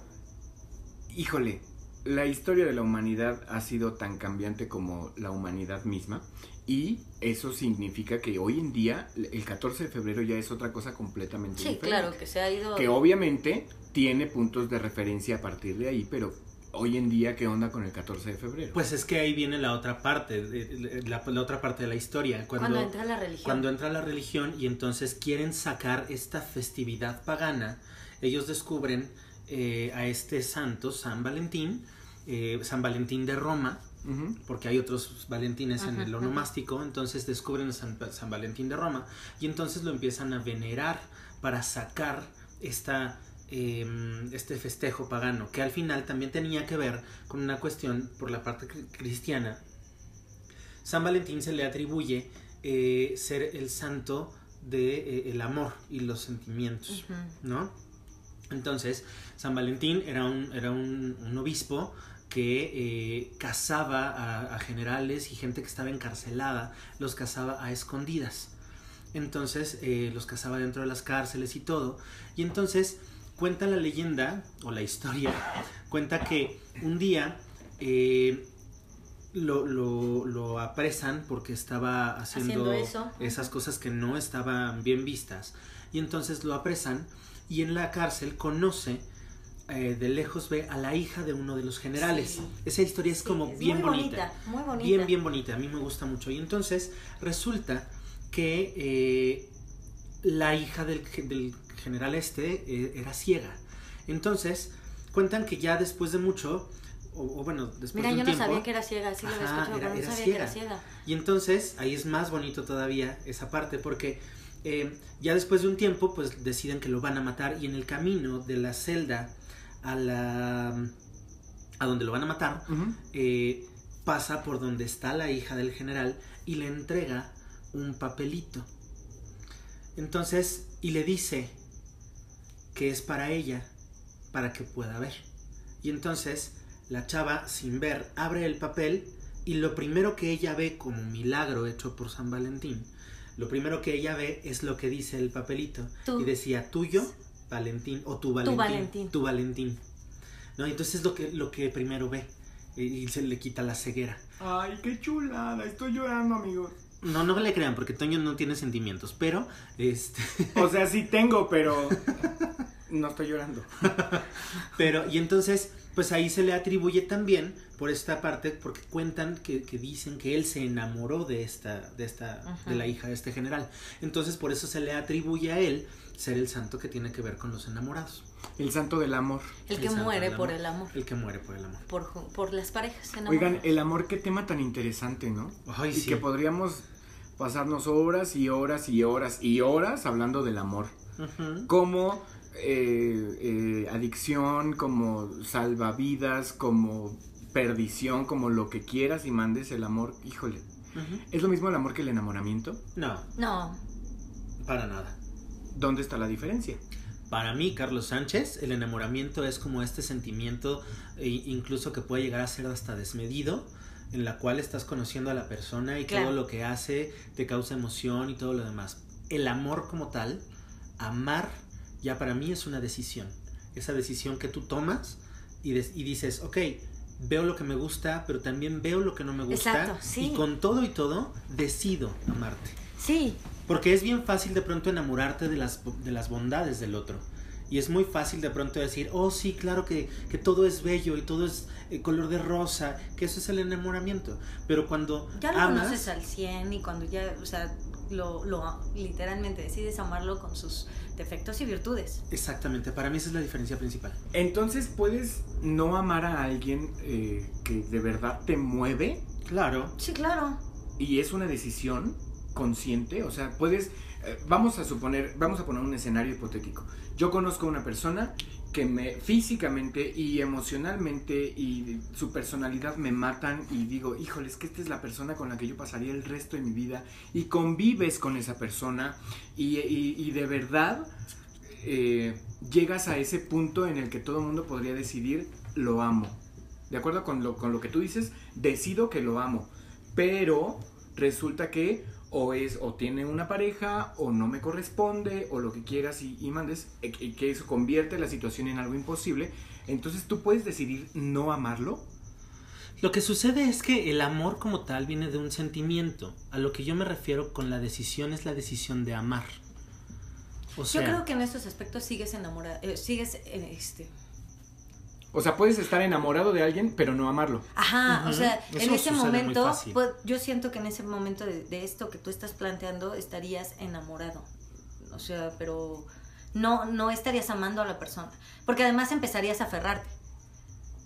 híjole, la historia de la humanidad ha sido tan cambiante como la humanidad misma y eso significa que hoy en día el 14 de febrero ya es otra cosa completamente Sí, diferente. claro, que se ha ido. Que obviamente tiene puntos de referencia a partir de ahí, pero hoy en día, ¿qué onda con el 14 de febrero? Pues es que ahí viene la otra parte, la, la otra parte de la historia. Cuando, cuando entra la religión. cuando entra la religión y entonces quieren sacar esta festividad pagana, ellos descubren eh, a este santo, San Valentín, eh, San Valentín de Roma, porque hay otros Valentines en el ajá. onomástico, entonces descubren a San, San Valentín de Roma y entonces lo empiezan a venerar para sacar esta, eh, este festejo pagano, que al final también tenía que ver con una cuestión por la parte cri- cristiana. San Valentín se le atribuye eh, ser el santo del el amor y los sentimientos. Ujú. ¿no? Entonces, San Valentín era un, era un, un obispo que eh, cazaba a, a generales y gente que estaba encarcelada, los cazaba a escondidas. Entonces, eh, los cazaba dentro de las cárceles y todo. Y entonces, cuenta la leyenda, o la historia, cuenta que un día eh, lo, lo- lo apresan porque estaba haciendo, Haciendo eso. esas cosas que no estaban bien vistas. Y entonces lo apresan y en la cárcel conoce, eh, de lejos ve a la hija de uno de los generales. Sí. Esa historia es Sí, como es bien muy bonita. Muy bonita. Bien, bien bonita. A mí me gusta mucho. Y entonces resulta que eh, la hija del general este eh, era ciega. Entonces cuentan que ya después de mucho, o, o bueno, después Mira, de un yo no tiempo, sabía que era ciega, sí lo había escuchado, era- pero no era sabía ciega. que era ciega. Y entonces ahí es más bonito todavía esa parte porque eh, ya después de un tiempo pues deciden que lo van a matar y en el camino de la celda a la a donde lo van a matar eh, pasa por donde está la hija del general y le entrega un papelito. Entonces, y le dice que es para ella para que pueda ver. Y entonces la chava, sin ver, abre el papel y lo primero que ella ve como un milagro hecho por San Valentín, lo primero que ella ve es lo que dice el papelito. Tú. Y decía tuyo, Valentín, o tu Valentín. Valentín. Tu Valentín. ¿No? Entonces es lo que, lo que primero ve y, y se le quita la ceguera. Ay, qué chulada, estoy llorando, amigos. No, no le crean, porque Toño no tiene sentimientos, pero este. O sea, sí tengo, pero no estoy llorando. Pero, y entonces, pues ahí se le atribuye también por esta parte, porque cuentan que, que dicen que él se enamoró de esta, de esta, Ajá. de la hija de este general. Entonces, por eso se le atribuye a él ser el santo que tiene que ver con los enamorados. El santo del amor. El que muere por el amor. El que muere por el amor. Por, por las parejas Oigan, enamoradas. el amor, qué tema tan interesante, ¿no? Ay, y sí. que podríamos pasarnos horas y horas y horas y horas hablando del amor. Ujú. Como eh, eh, adicción, como salvavidas, como perdición, como lo que quieras y mandes el amor. Híjole. ¿es lo mismo el amor que el enamoramiento? No, No, para nada. ¿Dónde está la diferencia? Para mí, Carlos Sánchez, el enamoramiento es como este sentimiento, e incluso que puede llegar a ser hasta desmedido, en la cual estás conociendo a la persona y Claro. todo lo que hace te causa emoción y todo lo demás. El amor como tal, amar, ya para mí es una decisión. Esa decisión que tú tomas y, y dices, ok, veo lo que me gusta, pero también veo lo que no me gusta. Exacto, sí. Y con todo y todo, decido amarte. sí, Porque es bien fácil de pronto enamorarte de las, de las bondades del otro. Y es muy fácil de pronto decir, oh sí, claro que, que todo es bello y todo es eh, color de rosa, que eso es el enamoramiento. Pero cuando ya lo amas, conoces al 100 y cuando ya, o sea, lo, lo literalmente decides amarlo con sus defectos y virtudes. exactamente, para mí esa es la diferencia principal. Entonces, ¿puedes no amar a alguien eh, que de verdad te mueve Claro, Sí, claro. y es una decisión consciente? O sea, puedes, eh, vamos a suponer, vamos a poner un escenario hipotético. Yo conozco a una persona que me físicamente y emocionalmente y su personalidad me matan y digo, híjole, es que esta es la persona con la que yo pasaría el resto de mi vida y convives con esa persona y, y- de verdad eh, llegas a ese punto en el que todo el mundo podría decidir, lo amo. De acuerdo con lo, con lo que tú dices, decido que lo amo. Pero resulta que o es o tiene una pareja o no me corresponde o lo que quieras y, y mandes y que eso convierte la situación en algo imposible entonces tú puedes decidir no amarlo Lo que sucede es que el amor como tal viene de un sentimiento. A lo que yo me refiero con la decisión es la decisión de amar. O sea, Yo creo que en estos aspectos sigues enamorado, eh, sigues, eh, este... o sea puedes estar enamorado de alguien pero no amarlo Ajá, o sea, Eso en ese momento, pues, yo siento que en ese momento de, de esto que tú estás planteando estarías enamorado. O sea, pero no, no estarías amando a la persona. Porque además empezarías a aferrarte.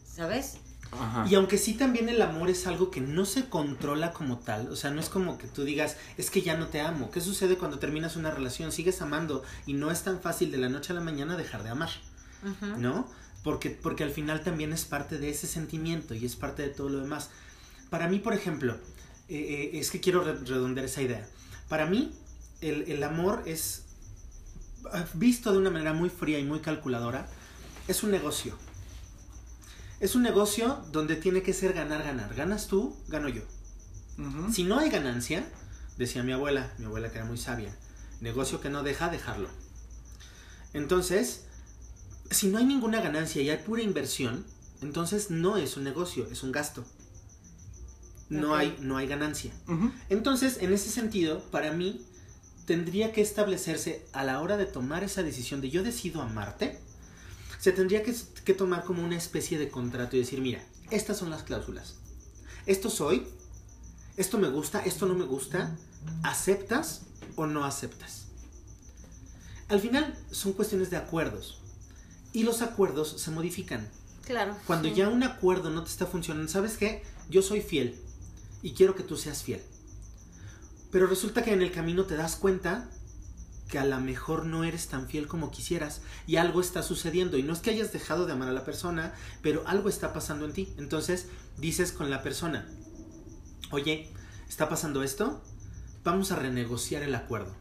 ¿Sabes? Ajá. Y aunque sí también el amor es algo que no se controla como tal, o sea, no es como que tú digas, es que ya no te amo. ¿Qué sucede cuando terminas una relación? Sigues amando y no es tan fácil de la noche a la mañana dejar de amar, Ujú. ¿no? Porque, porque al final también es parte de ese sentimiento y es parte de todo lo demás. Para mí, por ejemplo, eh, eh, es que quiero re- redondear esa idea. Para mí, el, el amor es, ah, visto de una manera muy fría y muy calculadora, es un negocio. Es un negocio donde tiene que ser ganar, ganar. Ganas tú, gano yo. Si no hay ganancia, decía mi abuela, mi abuela que era muy sabia, negocio que no deja, dejarlo. Entonces, si no hay ninguna ganancia y hay pura inversión, entonces no es un negocio, es un gasto. No, hay, no hay ganancia. Entonces, en ese sentido, para mí, tendría que establecerse a la hora de tomar esa decisión de yo decido amarte, se tendría que, que tomar como una especie de contrato y decir, mira, estas son las cláusulas. Esto soy, esto me gusta, esto no me gusta, ¿aceptas o no aceptas? Al final son cuestiones de acuerdos y los acuerdos se modifican. Claro. Cuando sí. ya un acuerdo no te está funcionando, ¿sabes qué? Yo soy fiel y quiero que tú seas fiel. Pero resulta que en el camino te das cuenta que a lo mejor no eres tan fiel como quisieras y algo está sucediendo. Y no es que hayas dejado de amar a la persona, pero algo está pasando en ti. Entonces dices con la persona, oye, ¿está pasando esto? Vamos a renegociar el acuerdo.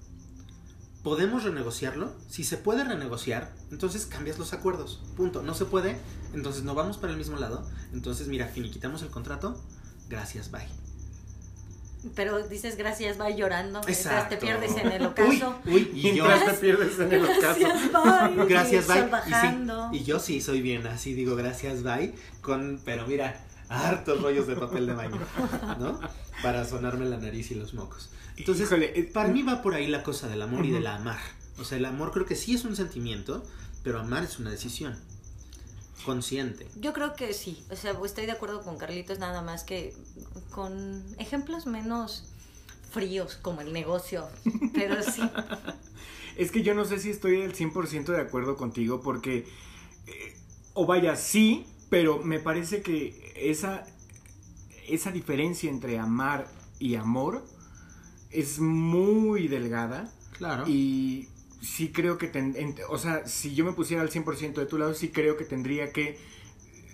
Podemos renegociarlo. Si se puede renegociar, entonces cambias los acuerdos. Punto. No se puede, entonces no vamos para el mismo lado. Entonces, mira, finiquitamos el contrato. Gracias, bye. Pero dices gracias, va llorando. Mientras te Exacto. pierdes en el ocaso. Uy, uy, y yo. Mientras te pierdes en el ocaso. Gracias, bye. Gracias, Y bye. sí, y yo sí soy bien, así digo gracias, bye. Con, pero mira, hartos rollos de papel de baño, ¿no? Para sonarme la nariz y los mocos. Entonces, Híjole, eh, para mí va por ahí la cosa del amor y del amar. O sea, el amor creo que sí es un sentimiento, pero amar es una decisión consciente. Yo creo que sí, o sea, estoy de acuerdo con Carlitos, nada más que con ejemplos menos fríos como el negocio, pero sí. Es que yo no sé si estoy al 100% de acuerdo contigo porque, eh, o vaya, sí, pero me parece que esa, esa diferencia entre amar y amor es muy delgada Claro. y sí creo que, ten- en- o sea, si yo me pusiera al 100% de tu lado, sí creo que tendría que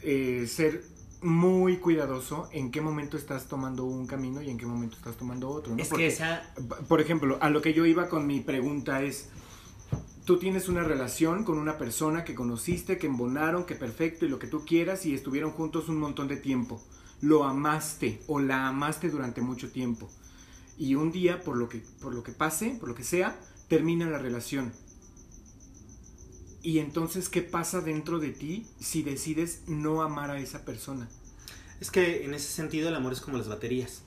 eh, ser muy cuidadoso en qué momento estás tomando un camino y en qué momento estás tomando otro. ¿no? es Porque- que esa... por ejemplo, a lo que yo iba con mi pregunta es, tú tienes una relación con una persona que conociste, que embonaron, que perfecto y lo que tú quieras y estuvieron juntos un montón de tiempo. Lo amaste o la amaste durante mucho tiempo. Y un día, por lo que, por lo que pase, por lo que sea, termina la relación. Y entonces, ¿qué pasa dentro de ti si decides no amar a esa persona? Es que en ese sentido el amor es como las baterías.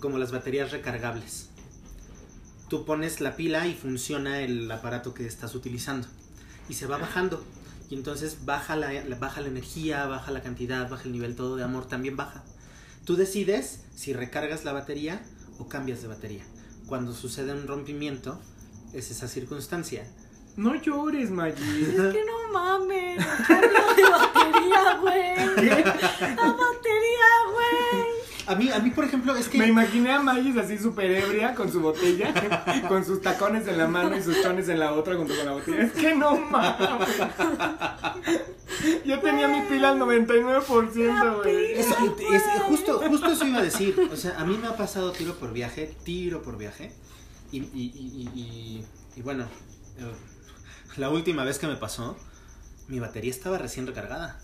Como las baterías recargables. Tú pones la pila y funciona el aparato que estás utilizando. Y se va bajando. Y entonces baja la, la- baja la energía, baja la cantidad, baja el nivel todo de amor, también baja. Tú decides si recargas la batería o cambias de batería. Cuando sucede un rompimiento, es esa circunstancia. No llores, Maggie. Es que no mames, cambio de batería, güey. A mí, a mí por ejemplo, es que... Me imaginé a Magis así súper ebria con su botella, con sus tacones en la mano y sus chones en la otra junto con la botella. Es que no mames. Yo tenía mi pila al 99%, güey. Eso, es- justo, justo eso iba a decir. O sea, a mí me ha pasado tiro por viaje, tiro por viaje. Y, y- y- y- y- y bueno, eh, la última vez que me pasó, mi batería estaba recién recargada.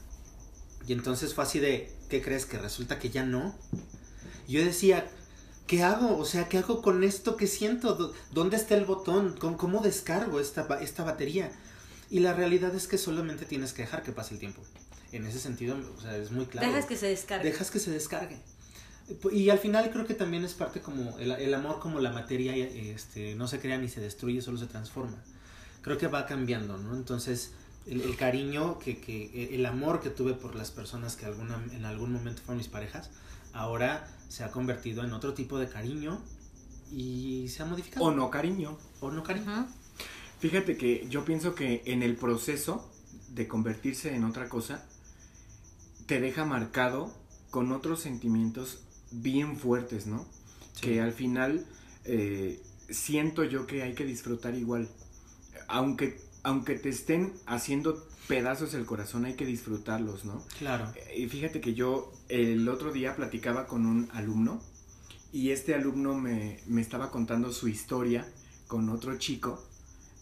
Y entonces fue así de, ¿qué crees? Que resulta que ya no. Yo decía, ¿qué hago? O sea, ¿qué hago con esto que siento? ¿Dó- ¿Dónde está el botón? ¿Cómo, cómo descargo esta, esta batería? Y la realidad es que solamente tienes que dejar que pase el tiempo. En ese sentido, o sea, es muy claro. Dejas que se descargue. Dejas que se descargue. Y al final creo que también es parte como el, el amor como la materia este, no se crea ni se destruye, solo se transforma. Creo que va cambiando, ¿no? Entonces el, el cariño, que, que, el amor que tuve por las personas que alguna, en algún momento fueron mis parejas, ahora se ha convertido en otro tipo de cariño y se ha modificado. O no, cariño. O no cariño. Fíjate que yo pienso que en el proceso de convertirse en otra cosa, te deja marcado con otros sentimientos bien fuertes, ¿no? Sí. Que al final eh, siento yo que hay que disfrutar igual. Aunque, aunque te estén haciendo pedazos el corazón, hay que disfrutarlos, ¿no? Claro. Y fíjate que yo el otro día platicaba con un alumno y este alumno me, me estaba contando su historia con otro chico.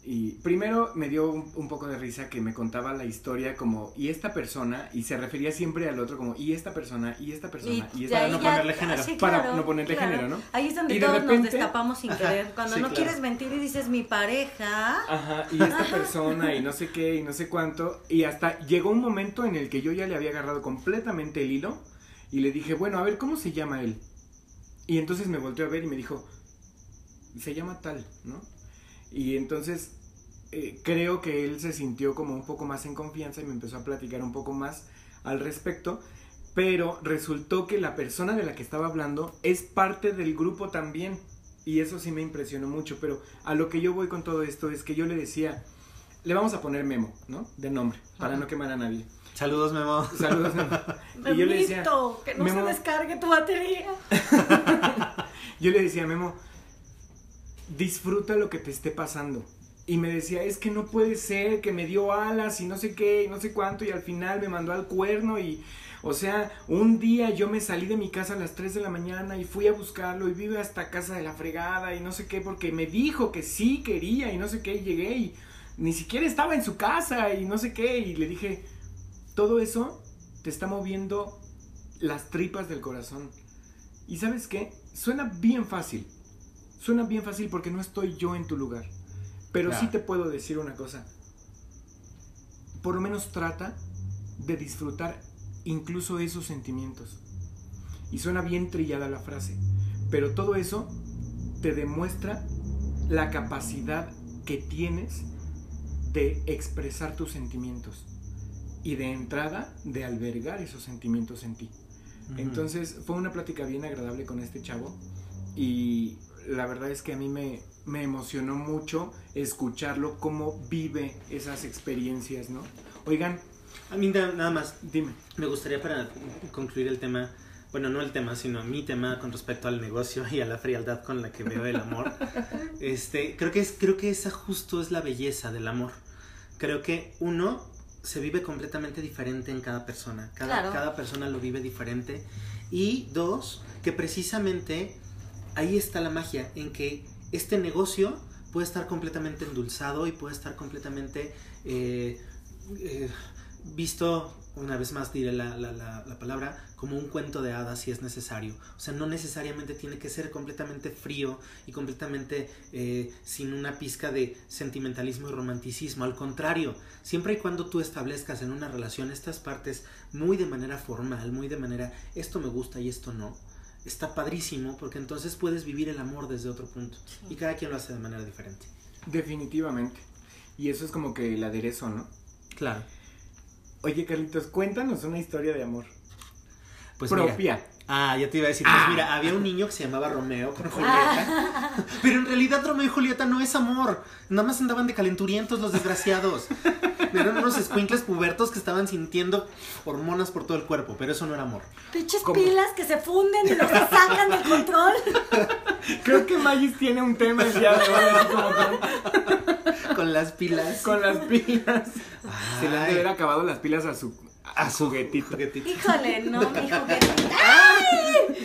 Y primero me dio un, un poco de risa que me contaba la historia como, y esta persona, y se refería siempre al otro como, y esta persona, y esta persona, y, de esta ahí no ya- ponerle género. sí, Para no ponerle claro. género, ¿no? Ahí es donde Y de todos nos destapamos sin Ajá, querer. Cuando sí, no claro. quieres mentir y dices mi pareja. Ajá, y esta persona, y no sé qué, y no sé cuánto. Y hasta llegó un momento en el que yo ya le había agarrado completamente el hilo y le dije, bueno, a ver, ¿cómo se llama él? Y entonces me volteó a ver y me dijo, se llama tal, ¿no? Y entonces eh, creo que él se sintió como un poco más en confianza y me empezó a platicar un poco más al respecto. Pero resultó que la persona de la que estaba hablando es parte del grupo también. Y eso sí me impresionó mucho. Pero a lo que yo voy con todo esto es que yo le decía, le vamos a poner Memo, ¿no? De nombre, para Ajá. no quemar a nadie. Saludos, Memo. Saludos, Memo. Y yo le decía, que no Memo- se descargue tu batería. yo le decía, Memo, disfruta lo que te esté pasando. y me decía, es que no puede ser, que me dio alas y no sé qué, y no sé cuánto, y al final me mandó al cuerno y, o sea, un día yo me salí de mi casa a las 3 de la mañana y fui a buscarlo y vive hasta casa de la fregada y no sé qué, porque me dijo que sí quería y no sé qué, llegué y ni siquiera estaba en su casa y no sé qué, y le dije, todo eso te está moviendo las tripas del corazón. Y sabes qué, suena bien fácil, suena bien fácil porque no estoy yo en tu lugar. Pero sí te puedo decir una cosa. Por lo menos trata de disfrutar incluso esos sentimientos. Y suena bien trillada la frase. Pero todo eso te demuestra la capacidad que tienes de expresar tus sentimientos. Y de entrada de albergar esos sentimientos en ti. Entonces fue una plática bien agradable con este chavo y la verdad es que a mí me, me emocionó mucho escucharlo, cómo vive esas experiencias, ¿no? Oigan, A mí na- nada más, dime, me gustaría para concluir el tema, bueno, no el tema, sino mi tema con respecto al negocio y a la frialdad con la que veo el amor. Este, creo que es creo que esa justo es la belleza del amor. Creo que uno se vive completamente diferente en cada persona. Cada, Claro. cada persona lo vive diferente. Y dos, que precisamente ahí está la magia, en que este negocio puede estar completamente endulzado y puede estar completamente eh, eh, visto, una vez más diré la, la- la- la palabra, como un cuento de hadas si es necesario. O sea, no necesariamente tiene que ser completamente frío y completamente eh, sin una pizca de sentimentalismo y romanticismo. Al contrario, siempre y cuando tú establezcas en una relación estas partes muy de manera formal, muy de manera esto me gusta y esto no, está padrísimo porque entonces puedes vivir el amor desde otro punto. Y cada quien lo hace de manera diferente. definitivamente. Y eso es como que el aderezo, ¿no? Claro. Oye, Carlitos, cuéntanos una historia de amor Pues mira, propia. Ah, ya te iba a decir, pues Ah. mira, había un niño que se llamaba Romeo con Julieta, pero en realidad Romeo y Julieta no es amor, nada más andaban de calenturientos los desgraciados. Eran unos escuincles pubertos que estaban sintiendo hormonas por todo el cuerpo, pero eso no era amor. Pinches pilas que se funden y los que sacan del control. Creo que Magis tiene un tema así como con, Con las pilas. con las pilas. Se le han de Ay. haber acabado las pilas a su, a su juguetito. Juguetito. Híjole, no, mi juguete.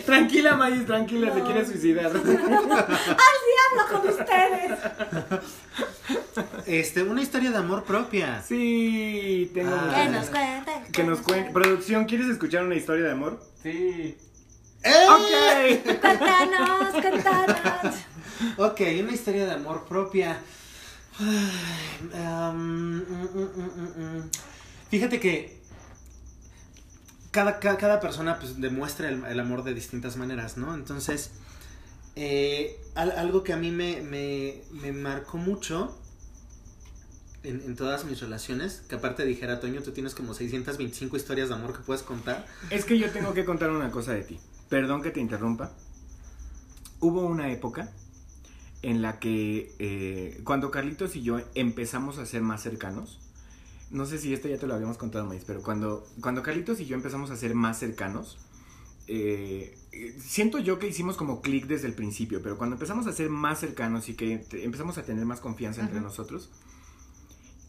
Tranquila, Magis, tranquila, se No. quiere suicidar. ¡Al diablo con ustedes! Este, una historia de amor propia. Sí, tengo Ah. Que nos cuente. Que nos cuente. Producción, ¿quieres escuchar una historia de amor? Sí. ¡Eh! Ok. Cuéntanos, cuéntanos. Ok, una historia de amor propia. Um, mm, mm, mm, mm, mm. Fíjate que cada, cada, cada persona pues, demuestra el, el amor de distintas maneras, ¿no? Entonces, eh, al- algo que a mí me, me, me marcó mucho en, en todas mis relaciones, que aparte dijera, Toño, tú tienes como 625 historias de amor que puedes contar. Es que yo tengo que contar una cosa de ti. Perdón que te interrumpa. Hubo una época en la que eh, cuando Carlitos y yo empezamos a ser más cercanos, no sé si esto ya te lo habíamos contado, Maíz, pero cuando, cuando Carlitos y yo empezamos a ser más cercanos, eh, siento yo que hicimos como clic desde el principio, pero cuando empezamos a ser más cercanos y que empezamos a tener más confianza entre nosotros,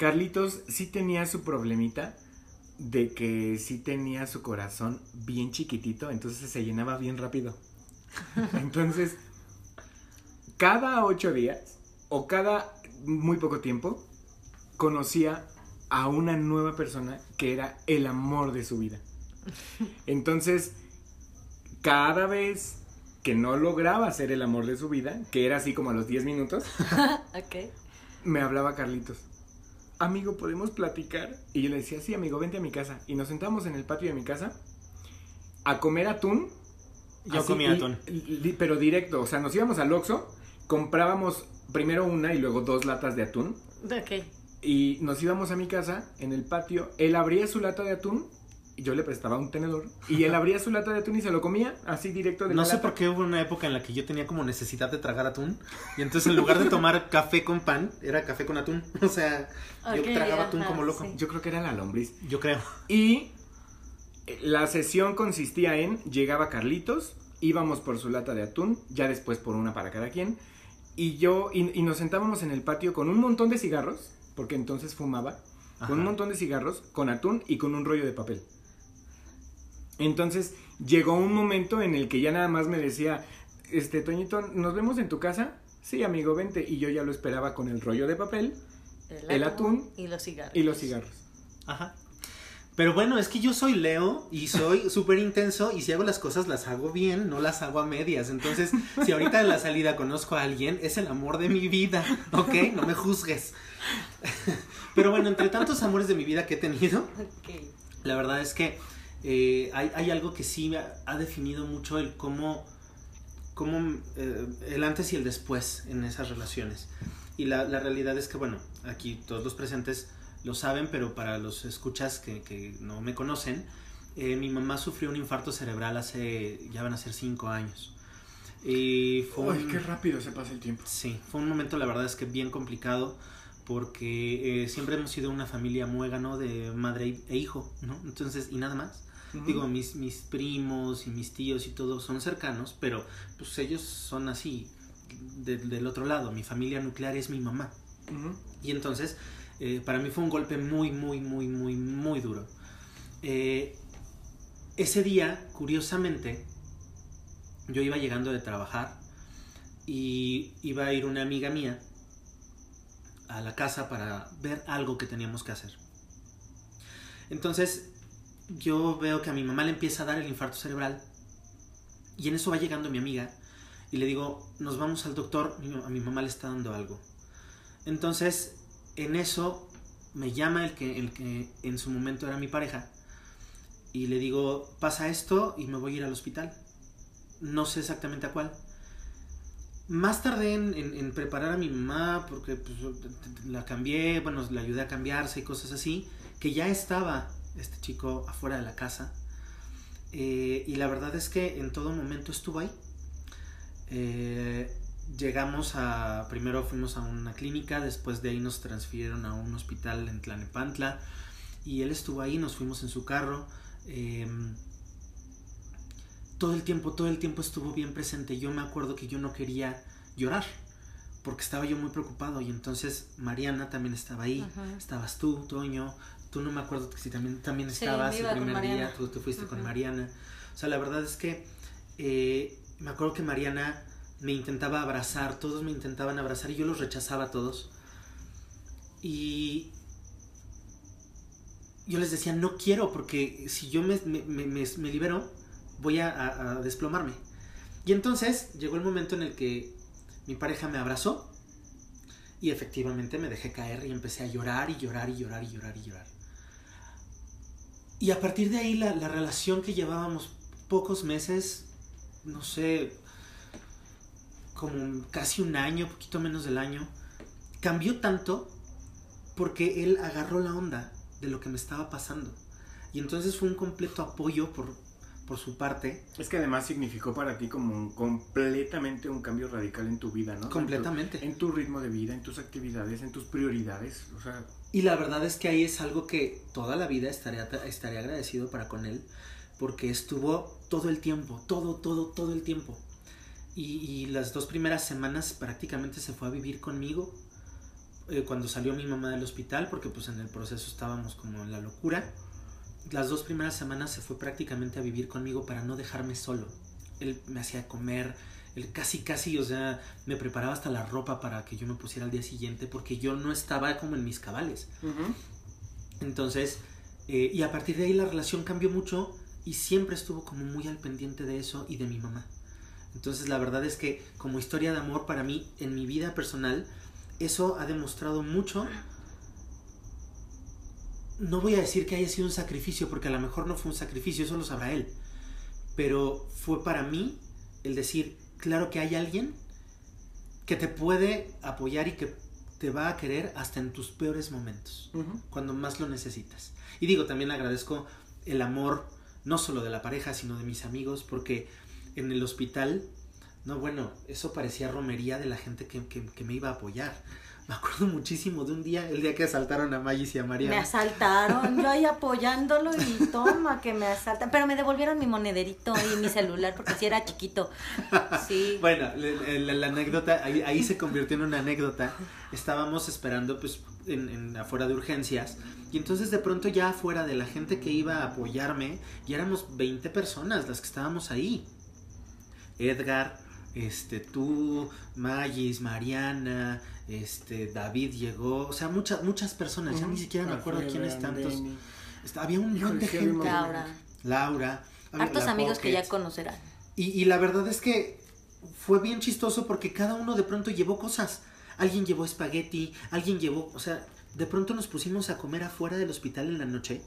Carlitos sí tenía su problemita de que sí tenía su corazón bien chiquitito, entonces se llenaba bien rápido. Entonces, cada ocho días o cada muy poco tiempo, conocía a una nueva persona que era el amor de su vida. Entonces, cada vez que no lograba ser el amor de su vida, que era así como a los 10 minutos, me hablaba Carlitos. Amigo, ¿podemos platicar? Y yo le decía, sí, amigo, vente a mi casa. Y nos sentamos en el patio de mi casa a comer atún. Yo Así, comí y- atún. y- pero directo, o sea, nos íbamos al Oxxo, comprábamos primero una y luego dos latas de atún. Ok. Y nos íbamos a mi casa, en el patio. Él abría su lata de atún, yo le prestaba un tenedor. Y él abría su lata de atún y se lo comía, así directo de No la sé lata. por qué hubo una época en la que yo tenía como necesidad de tragar atún. Y entonces en lugar de tomar café con pan, era café con atún. O sea, yo tragaba atún ajá, como loco. sí. Yo creo que era la lombriz. Yo creo. Y la sesión consistía en, llegaba Carlitos, íbamos por su lata de atún, ya después por una para cada quien, y yo, y, y nos sentábamos en el patio con un montón de cigarros, porque entonces fumaba, Ajá. con un montón de cigarros, con atún y con un rollo de papel. Entonces llegó un momento en el que ya nada más me decía, este, Toñito, ¿nos vemos en tu casa? Sí, amigo, vente. Y yo ya lo esperaba con el rollo de papel El atún y los cigarros. y los cigarros. Ajá. Pero bueno, es que yo soy Leo y soy súper intenso y si hago las cosas las hago bien, no las hago a medias. Entonces, si ahorita en la salida conozco a alguien, es el amor de mi vida, ¿ok? No me juzgues. Pero bueno, entre tantos amores de mi vida que he tenido, la verdad es que eh, hay, hay algo que sí ha, definido mucho el cómo, cómo eh, el antes y el después en esas relaciones. Y la, la realidad es que, bueno, aquí todos los presentes lo saben, pero para los escuchas que, que no me conocen, eh, mi mamá sufrió un infarto cerebral hace, ya van a ser cinco años. Y fue Ay, un- qué rápido se pasa el tiempo. Sí, fue un momento la verdad es que bien complicado porque eh, siempre hemos sido una familia muégano de madre e hijo, ¿no? Entonces, y nada más. Digo, mis, mis primos y mis tíos y todo son cercanos, pero pues ellos son así de- del otro lado. Mi familia nuclear es mi mamá. Y entonces, eh, para mí fue un golpe muy, muy, muy, muy, muy duro. Eh, ese día, curiosamente, yo iba llegando de trabajar y iba a ir una amiga mía a la casa para ver algo que teníamos que hacer. Entonces, yo veo que a mi mamá le empieza a dar el infarto cerebral y en eso va llegando mi amiga y le digo, nos vamos al doctor, a mi mamá le está dando algo. Entonces, en eso me llama el que, el que en su momento era mi pareja y le digo, pasa esto y me voy a ir al hospital. No sé exactamente a cuál. Más tardé en preparar a mi mamá porque pues, la cambié, bueno, la ayudé a cambiarse y cosas así, que ya estaba este chico afuera de la casa. Eh, y la verdad es que en todo momento estuvo ahí. Eh, llegamos a, primero fuimos a una clínica, después de ahí nos transfirieron a un hospital en Tlanepantla y él estuvo ahí, nos fuimos en su carro. eh, todo el tiempo, todo el tiempo estuvo bien presente. Yo me acuerdo que yo no quería llorar porque estaba yo muy preocupado y entonces Mariana también estaba ahí, Ajá. estabas tú, Toño, tú no me acuerdo si también, también Sí, estabas iba el primer día, tú, tú fuiste con. Mariana. O sea, la verdad es que eh, me acuerdo que Mariana me intentaba abrazar, todos me intentaban abrazar y yo los rechazaba a todos. Y yo les decía, no quiero, porque si yo me, me, me- me- libero, voy a, a- a desplomarme. Y entonces llegó el momento en el que mi pareja me abrazó y efectivamente me dejé caer y empecé a llorar y llorar y llorar y llorar y llorar. Y a partir de ahí la, la relación que llevábamos pocos meses, no sé, como casi un año, poquito menos del año, cambió tanto porque él agarró la onda de lo que me estaba pasando. Y entonces fue un completo apoyo por, por su parte. Es que además significó para ti como un- completamente un cambio radical en tu vida, ¿no? Completamente. En tu, en tu ritmo de vida, en tus actividades, en tus prioridades. O sea, Y la verdad es que ahí es algo que toda la vida estaré, estaré agradecido para con él, porque estuvo todo el tiempo, todo, todo, todo el tiempo. Y, y las dos primeras semanas prácticamente se fue a vivir conmigo eh, cuando salió mi mamá del hospital, porque pues en el proceso estábamos como en la locura. Las dos primeras semanas se fue prácticamente a vivir conmigo para no dejarme solo. Él me hacía comer, él casi, casi, o sea, me preparaba hasta la ropa para que yo me pusiera al día siguiente, porque yo no estaba como en mis cabales. Entonces, eh, y a partir de ahí la relación cambió mucho y siempre estuvo como muy al pendiente de eso y de mi mamá. Entonces, la verdad es que como historia de amor para mí, en mi vida personal, eso ha demostrado mucho. No voy a decir que haya sido un sacrificio, porque a lo mejor no fue un sacrificio, eso lo sabrá él. Pero fue para mí el decir, claro que hay alguien que te puede apoyar y que te va a querer hasta en tus peores momentos cuando más lo necesitas. Y digo, también agradezco el amor, no solo de la pareja, sino de mis amigos, porque en el hospital, no, bueno, eso parecía romería de la gente que, que- que me iba a apoyar. Me acuerdo muchísimo de un día, el día que asaltaron a Magis y a María. Me asaltaron, yo ahí apoyándolo y toma que me asaltan. Pero me devolvieron mi monederito y mi celular porque sí era chiquito. Sí. bueno, la, la, anécdota, ahí, ahí, se convirtió en una anécdota. Estábamos esperando pues en, en, afuera de urgencias y entonces de pronto ya afuera de la gente que iba a apoyarme, ya éramos 20 personas las que estábamos ahí. Edgar, este, tú, Magis, Mariana, este, David llegó, o sea, muchas, muchas personas, ya ni siquiera me acuerdo quiénes tantos. había un montón de gente. Laura. Laura. Hartos amigos que ya conocerán. Y, y la verdad es que fue bien chistoso porque cada uno de pronto llevó cosas. Alguien llevó espagueti, alguien llevó, o sea, de pronto nos pusimos a comer afuera del hospital en la noche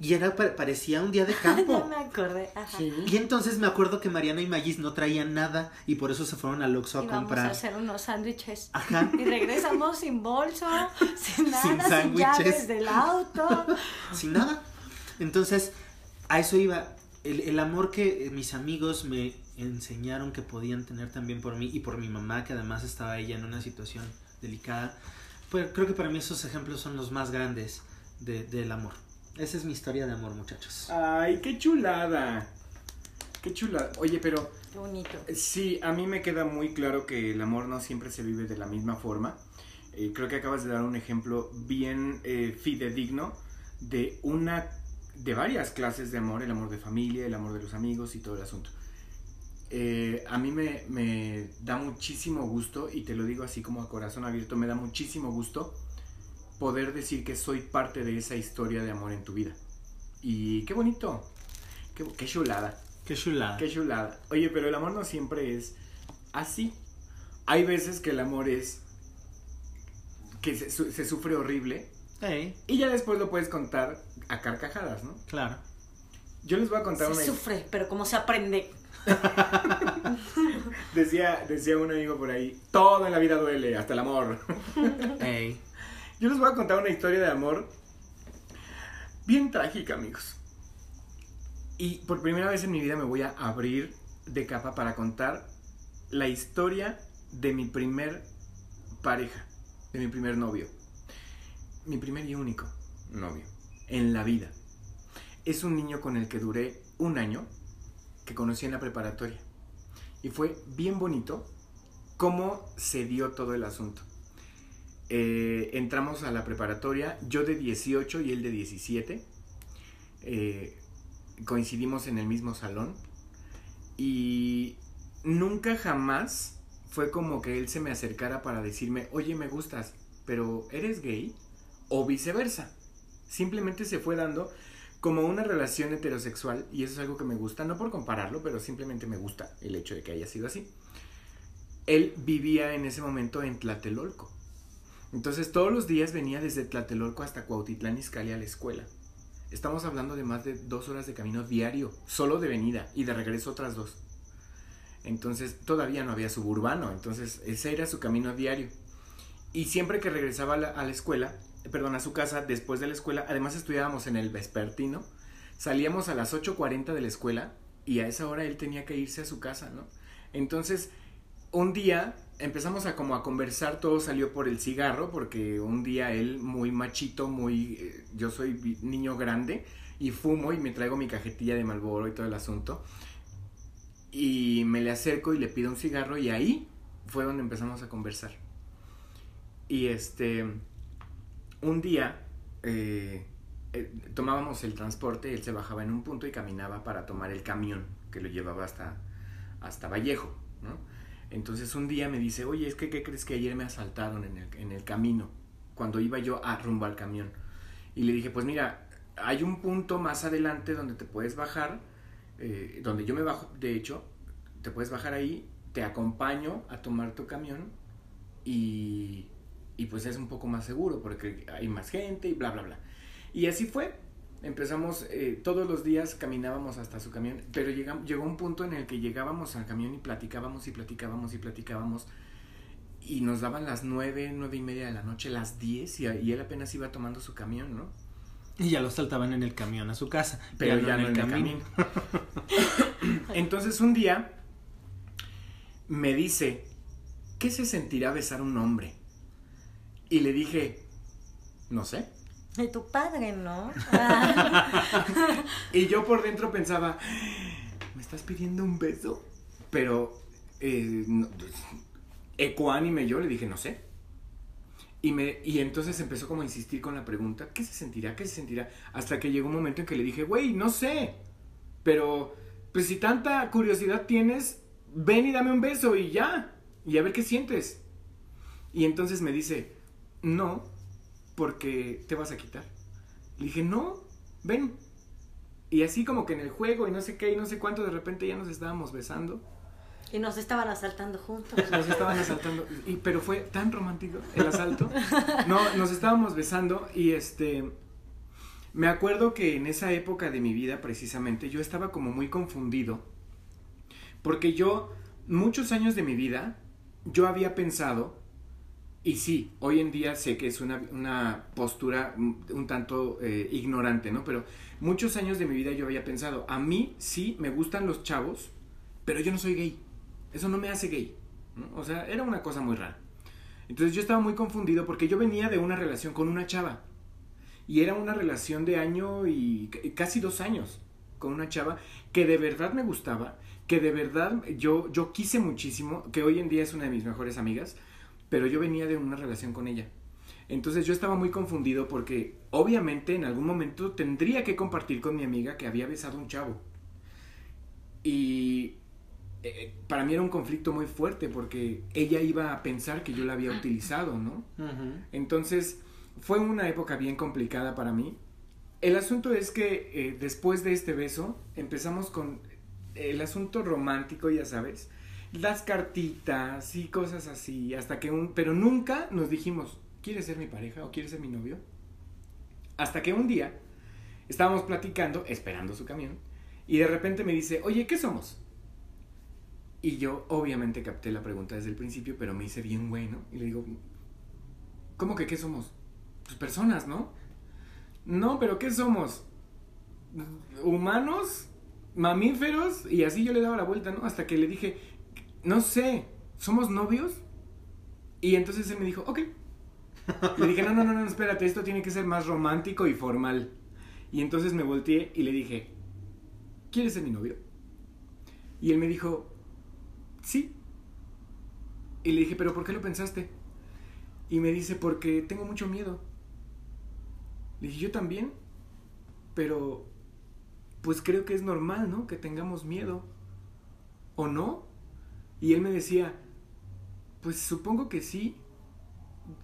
y era parecía un día de campo. no me acordé. Ajá. Y entonces me acuerdo que Mariana y Magis no traían nada y por eso se fueron al Oxxo a comprar. Vamos a hacer unos sándwiches. Ajá. Y regresamos sin bolso, sin nada, sin, llaves del auto. sin nada. Entonces, a eso iba. El, el amor que mis amigos me enseñaron que podían tener también por mí y por mi mamá, que además estaba ella en una situación delicada. Pues creo que para mí esos ejemplos son los más grandes de, del amor. Esa es mi historia de amor, muchachos. Ay, qué chulada. Qué chulada. Oye, pero... Qué bonito. Sí, a mí me queda muy claro que el amor no siempre se vive de la misma forma. Eh, creo que acabas de dar un ejemplo bien eh, fidedigno de una de varias clases de amor, el amor de familia, el amor de los amigos y todo el asunto. Eh, a mí me, me, da muchísimo gusto, y te lo digo así como a corazón abierto, me da muchísimo gusto poder decir que soy parte de esa historia de amor en tu vida. Y qué bonito, qué, qué chulada. Qué chulada. Qué chulada. Oye, pero el amor no siempre es así. Hay veces que el amor es que se, se sufre horrible. Hey. Y ya después lo puedes contar a carcajadas, ¿no? Claro. Yo les voy a contar se una sufre, pero como se aprende. decía, decía un amigo por ahí, todo en la vida duele, hasta el amor. hey. Yo les voy a contar una historia de amor bien trágica, amigos. Y por primera vez en mi vida me voy a abrir de capa para contar la historia de mi primer pareja, de mi primer novio. Mi primer y único novio en la vida. Es un niño con el que duré un año, que conocí en la preparatoria. Y fue bien bonito cómo se dio todo el asunto. Eh, entramos a la preparatoria, yo de 18 y él de 17. Eh, coincidimos en el mismo salón. Y nunca jamás fue como que él se me acercara para decirme, oye, me gustas, pero ¿eres gay? O viceversa. Simplemente se fue dando como una relación heterosexual y eso es algo que me gusta, no por compararlo, pero simplemente me gusta el hecho de que haya sido así. Él vivía en ese momento en Tlatelolco. Entonces todos los días venía desde Tlatelolco hasta Cuautitlán Izcalli a la escuela. Estamos hablando de más de dos horas de camino diario, solo de venida y de regreso otras dos. Entonces todavía no había suburbano, entonces ese era su camino diario. Y siempre que regresaba a la, a la escuela, perdón, a su casa después de la escuela, además estudiábamos en el vespertino, salíamos a las 8.40 de la escuela y a esa hora él tenía que irse a su casa, ¿no? Entonces, un día empezamos a como a conversar, todo salió por el cigarro, porque un día él muy machito, muy, eh, yo soy niño grande y fumo y me traigo mi cajetilla de Malboro y todo el asunto. Y me le acerco y le pido un cigarro y ahí fue donde empezamos a conversar. Y este, un día eh, eh, tomábamos el transporte, él se bajaba en un punto y caminaba para tomar el camión que lo llevaba hasta, hasta Vallejo, ¿no? Entonces un día me dice, oye, es que, ¿qué crees que ayer me asaltaron en el, en el camino? Cuando iba yo a rumbo al camión. Y le dije, pues mira, hay un punto más adelante donde te puedes bajar, eh, donde yo me bajo, de hecho, te puedes bajar ahí, te acompaño a tomar tu camión y, y pues es un poco más seguro porque hay más gente y bla, bla, bla. Y así fue. Empezamos, eh, todos los días caminábamos hasta su camión, pero llegamos, llegó un punto en el que llegábamos al camión y platicábamos y platicábamos y platicábamos y nos daban las nueve, nueve y media de la noche, las diez y, y él apenas iba tomando su camión, ¿no? Y ya lo saltaban en el camión a su casa, pero ya, no en el camino. Entonces un día me dice, ¿qué se sentirá besar un hombre? Y le dije, no sé. De tu padre, ¿no? Y yo por dentro pensaba, ¿me estás pidiendo un beso? Pero, eh, no, ecuánime yo le dije, no sé. Y, me, y entonces empezó como a insistir con la pregunta, ¿qué se sentirá? ¿Qué se sentirá? Hasta que llegó un momento en que le dije, güey, no sé. Pero, pues si tanta curiosidad tienes, ven y dame un beso y ya. Y a ver qué sientes. Y entonces me dice, no, porque te vas a quitar. Le dije, no, ven. Y así como que en el juego y no sé qué y no sé cuánto, de repente ya nos estábamos besando. y nos estaban asaltando juntos. Nos estaban asaltando. Y, pero fue tan romántico el asalto. No, nos estábamos besando y este... Me acuerdo que en esa época de mi vida, precisamente, yo estaba como muy confundido. Porque yo, muchos años de mi vida, yo había pensado, y sí, hoy en día sé que es una, una postura un tanto eh, ignorante, ¿no? Pero muchos años de mi vida yo había pensado, a mí sí me gustan los chavos, pero yo no soy gay. Eso no me hace gay. ¿no? O sea, era una cosa muy rara. Entonces yo estaba muy confundido porque yo venía de una relación con una chava. Y era una relación de año y casi dos años con una chava que de verdad me gustaba, que de verdad yo, yo quise muchísimo, que hoy en día es una de mis mejores amigas, pero yo venía de una relación con ella. Entonces yo estaba muy confundido porque obviamente en algún momento tendría que compartir con mi amiga que había besado a un chavo. Y eh, para mí era un conflicto muy fuerte porque ella iba a pensar que yo la había utilizado, ¿no? Entonces, fue una época bien complicada para mí. El asunto es que eh, después de este beso empezamos con el asunto romántico, ya sabes, las cartitas y cosas así, hasta que un, pero nunca nos dijimos, ¿quieres ser mi pareja o quieres ser mi novio? Hasta que un día estábamos platicando, esperando su camión, y de repente me dice, oye, ¿qué somos? Y yo obviamente capté la pregunta desde el principio, pero me hice bien bueno, y le digo, ¿cómo que qué somos? Pues personas, ¿no? No, pero ¿qué somos? ¿Humanos? ¿Mamíferos? Y así yo le daba la vuelta, ¿no? Hasta que le dije, no sé, ¿somos novios? Y entonces él me dijo, ok. Le dije, no, no, no, no, espérate, esto tiene que ser más romántico y formal. Y entonces me volteé y le dije, ¿quieres ser mi novio? Y él me dijo, sí. Y le dije, ¿pero por qué lo pensaste? Y me dice, porque tengo mucho miedo. Le dije, yo también, pero pues creo que es normal, ¿no? Que tengamos miedo. ¿O no? Y él me decía, pues supongo que sí.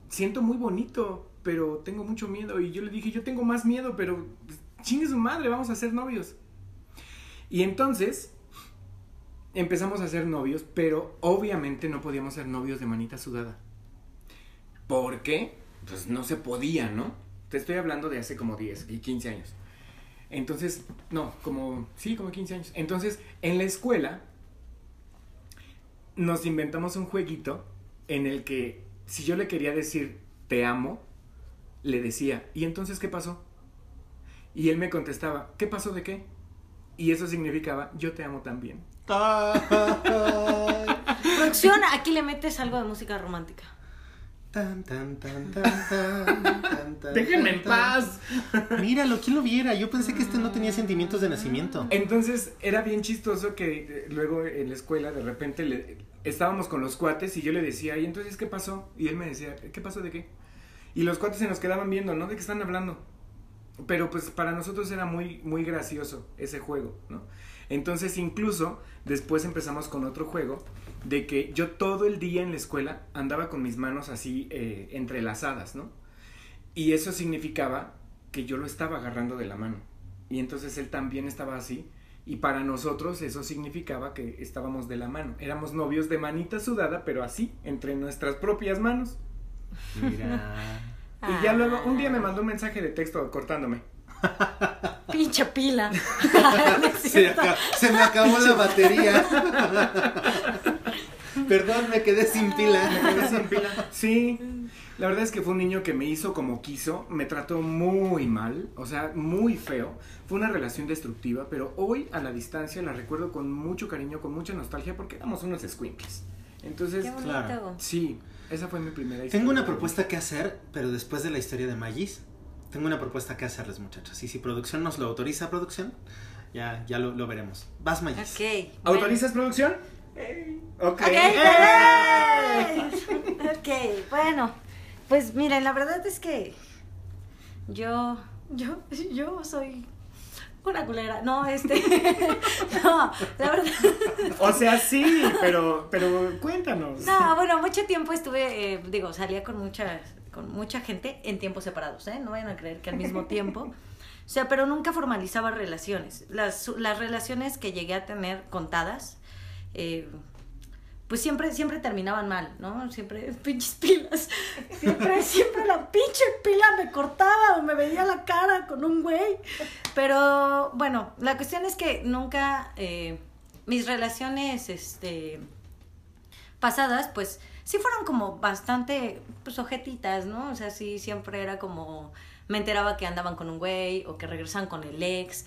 Siento muy bonito, pero tengo mucho miedo. Y yo le dije, yo tengo más miedo, pero pues, chingue su madre, vamos a ser novios. Y entonces empezamos a ser novios, pero obviamente no podíamos ser novios de manita sudada. ¿Por qué? Pues no se podía, ¿no? Te estoy hablando de hace como 10 y 15 años. Entonces, no, como, sí, como 15 años. Entonces, en la escuela, nos inventamos un jueguito en el que si yo le quería decir te amo, le decía, ¿y entonces qué pasó? Y él me contestaba, ¿qué pasó de qué? Y eso significaba, yo te amo también. Producción, aquí le metes algo de música romántica. Tan, tan, tan, tan, tan, tan, tan, Déjenme en paz. Míralo, ¿quién lo viera? Yo pensé que este no tenía sentimientos de nacimiento. Entonces era bien chistoso que eh, luego en la escuela de repente le- estábamos con los cuates y yo le decía, ¿y entonces qué pasó? Y él me decía, ¿qué pasó de qué? Y los cuates se nos quedaban viendo, ¿no? ¿De qué están hablando? Pero pues para nosotros era muy, muy gracioso ese juego, ¿no? Entonces incluso después empezamos con otro juego de que yo todo el día en la escuela andaba con mis manos así eh, entrelazadas, ¿no? Y eso significaba que yo lo estaba agarrando de la mano. Y entonces él también estaba así. Y para nosotros eso significaba que estábamos de la mano. Éramos novios de manita sudada, pero así, entre nuestras propias manos. Mira. Y ya luego, un día me mandó un mensaje de texto cortándome. Pinche pila. Se, me acabó la batería. Perdón, me quedé sin pila. Me quedé sin pila. Sí, la verdad es que fue un niño que me hizo como quiso, me trató muy mal, o sea, muy feo. Fue una relación destructiva, pero hoy a la distancia la recuerdo con mucho cariño, con mucha nostalgia, porque éramos unos squinkles. Entonces, Qué bonito. Claro. sí, Esa fue mi primera historia. Tengo una propuesta que hacer, pero después de la historia de Magis, tengo una propuesta que hacerles, muchachos. Y si producción nos lo autoriza, producción, ya, ya lo, lo veremos. Vas, Magis. Ok. bueno. ¿Autorizas producción? Ok. Ok, ¡eh! ok, bueno, pues miren, la verdad es que yo, yo, yo soy una culera. No, este, no, la verdad. O sea, sí, pero, pero cuéntanos. No, bueno, mucho tiempo estuve, eh, digo, salía con mucha, con mucha gente en tiempos separados, ¿eh? No vayan a creer que al mismo tiempo. O sea, pero nunca formalizaba relaciones. Las, las relaciones que llegué a tener contadas, eh, pues siempre, siempre terminaban mal, ¿no? Siempre, pinches pilas. Siempre, siempre la pinche pila me cortaba o me veía la cara con un güey. Pero bueno, la cuestión es que nunca eh, mis relaciones, este, pasadas, pues sí fueron como bastante, pues ojetitas, ¿no? O sea, sí, siempre era como, me enteraba que andaban con un güey o que regresaban con el ex.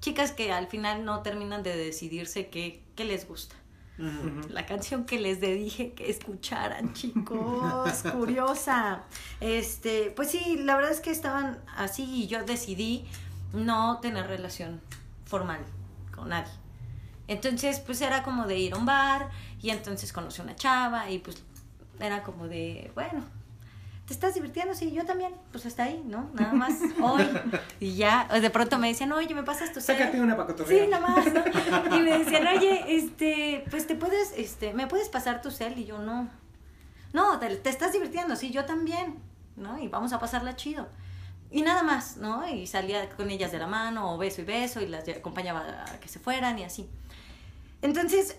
Chicas que al final no terminan de decidirse qué, qué les gusta. La canción que les dije que escucharan, chicos, curiosa. Este, pues sí, la verdad es que estaban así y yo decidí no tener relación formal con nadie. Entonces, pues era como de ir a un bar y entonces conocí a una chava y pues era como de, bueno, ¿te estás divirtiendo? Sí, yo también, pues hasta ahí, ¿no? Nada más hoy. Y ya, de pronto me decían, oye, ¿me pasas tu cel?" Sácate una pacotorrea. Sí, nada más, ¿no? Y me decían, oye, este, pues te puedes, este, ¿me puedes pasar tu cel? Y yo, no. No, te, te estás divirtiendo, sí, yo también, ¿no? Y vamos a pasarla chido. Y nada más, ¿no? Y salía con ellas de la mano, o beso y beso, y las acompañaba a que se fueran y así. Entonces,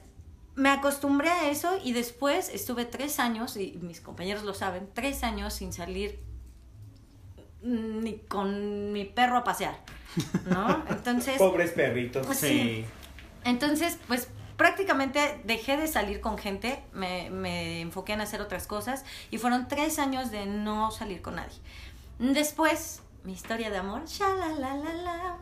me acostumbré a eso y después estuve tres años, y mis compañeros lo saben, tres años sin salir ni con mi perro a pasear, ¿no? Entonces... Pobres perritos. Pues sí. Entonces, pues prácticamente dejé de salir con gente, me, me enfoqué en hacer otras cosas y fueron tres años de no salir con nadie. Después, mi historia de amor, la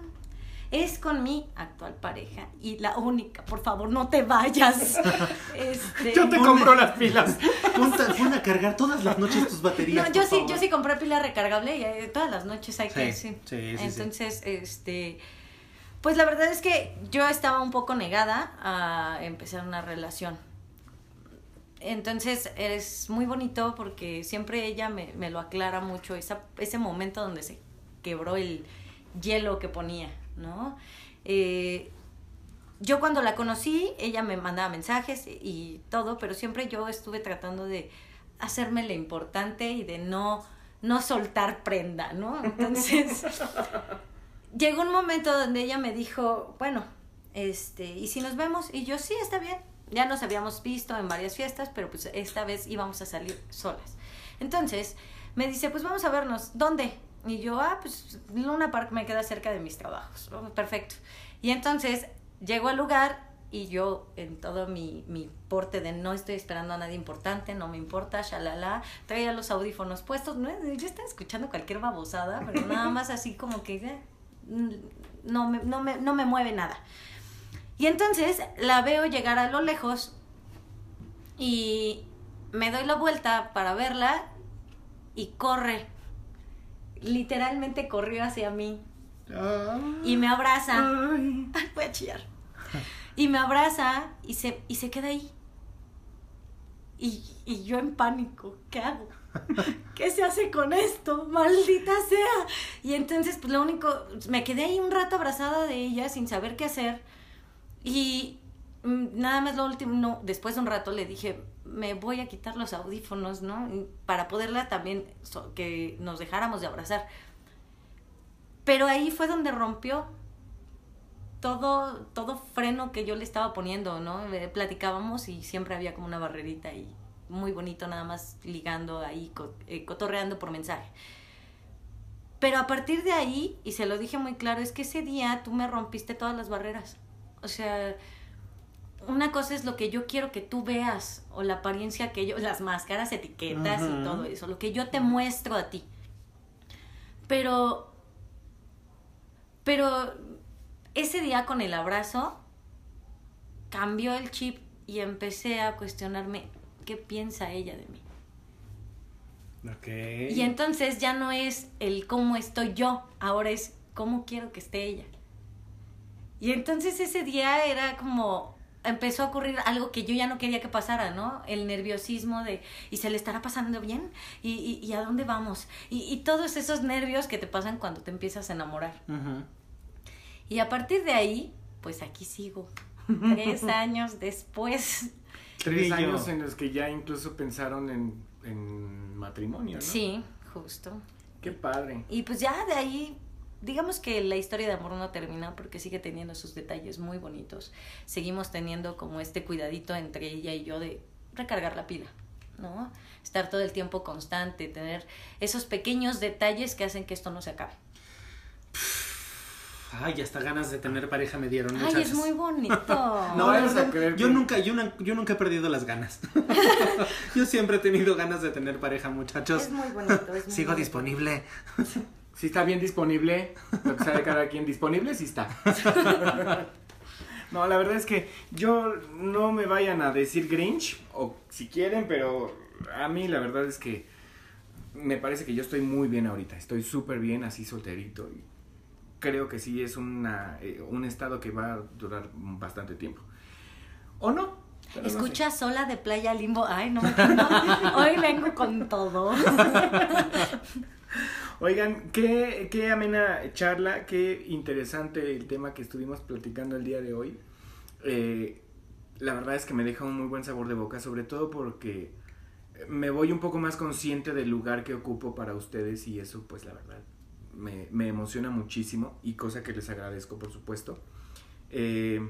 es con mi actual pareja y la única, por favor, no te vayas. Este, Yo te compro las pilas. Ponte, pon a cargar todas las noches tus baterías. No, yo por sí, favor. yo sí compré pila recargable y eh, todas las noches hay que Sí, sí. sí, sí, sí. Entonces, este pues la verdad es que yo estaba un poco negada a empezar una relación. Entonces es muy bonito porque siempre ella me, me lo aclara mucho, esa, ese momento donde se quebró el hielo que ponía, ¿no? Eh, yo cuando la conocí, ella me mandaba mensajes y todo, pero siempre yo estuve tratando de hacerme lo importante y de no, no soltar prenda, ¿no? Entonces, llegó un momento donde ella me dijo, bueno, este, ¿y si nos vemos? Y yo, sí, está bien. Ya nos habíamos visto en varias fiestas, pero pues esta vez íbamos a salir solas. Entonces, me dice, pues vamos a vernos. ¿Dónde? Y yo, ah, pues Luna Park me queda cerca de mis trabajos. Oh, perfecto. Y entonces llego al lugar y yo en todo mi, mi porte de no estoy esperando a nadie importante, no me importa, shalala, traía los audífonos puestos, no, yo estaba escuchando cualquier babosada, pero nada más así como que eh, no, me, no, me, no me mueve nada. Y entonces la veo llegar a lo lejos y me doy la vuelta para verla y corre. Literalmente corrió hacia mí y me abraza. Ay. Ay, voy a chillar. Y me abraza y se, y se queda ahí. Y, y yo en pánico, ¿qué hago? ¿Qué se hace con esto? Maldita sea. Y entonces, pues lo único, me quedé ahí un rato abrazada de ella sin saber qué hacer. Y mm, nada más lo último, no, después de un rato le dije, me voy a quitar los audífonos, ¿no? Para poderla también, so- que nos dejáramos de abrazar. Pero ahí fue donde rompió todo, todo freno que yo le estaba poniendo, ¿no? Eh, Platicábamos y siempre había como una barrerita y muy bonito nada más ligando ahí, eh, cotorreando por mensaje. Pero a partir de ahí, y se lo dije muy claro, es que ese día tú me rompiste todas las barreras. O sea, una cosa es lo que yo quiero que tú veas, o la apariencia que yo, las máscaras, etiquetas y todo eso, lo que yo te muestro a ti. Pero, pero ese día con el abrazo cambió el chip y empecé a cuestionarme qué piensa ella de mí. Ok. Y entonces ya no es el cómo estoy yo, ahora es cómo quiero que esté ella. Y entonces ese día era como empezó a ocurrir algo que yo ya no quería que pasara, ¿no? El nerviosismo de, ¿y se le estará pasando bien? ¿Y, y, y a dónde vamos? Y, y todos esos nervios que te pasan cuando te empiezas a enamorar. Y a partir de ahí, pues aquí sigo. Tres años después. Tres años en los que ya incluso pensaron en, en matrimonio, ¿no? Sí, justo. Qué padre. Y pues ya de ahí, digamos que la historia de amor no termina porque sigue teniendo sus detalles muy bonitos. Seguimos teniendo como este cuidadito entre ella y yo de recargar la pila, ¿no? Estar todo el tiempo constante, tener esos pequeños detalles que hacen que esto no se acabe. Ay, hasta ganas de tener pareja me dieron, Ay, muchachos. es muy bonito. No vayas a creer yo que- nunca, yo, yo nunca he perdido las ganas. yo siempre he tenido ganas de tener pareja, muchachos. Es muy bonito. Es muy Sigo bonito. disponible. Si está bien disponible, lo que sea de cada quien disponible, sí está. No, la verdad es que yo no me vayan a decir Grinch, o si quieren, pero a mí la verdad es que me parece que yo estoy muy bien ahorita. Estoy súper bien así solterito y creo que sí es una, eh, un estado que va a durar bastante tiempo. ¿O no? Pero no sé. Escucha sola de Playa Limbo. Ay, no, no, Hoy vengo con todo. Oigan, qué, qué amena charla, qué interesante el tema que estuvimos platicando el día de hoy. Eh, la verdad es que me deja un muy buen sabor de boca, sobre todo porque me voy un poco más consciente del lugar que ocupo para ustedes y eso pues la verdad me, me emociona muchísimo y cosa que les agradezco por supuesto. Eh,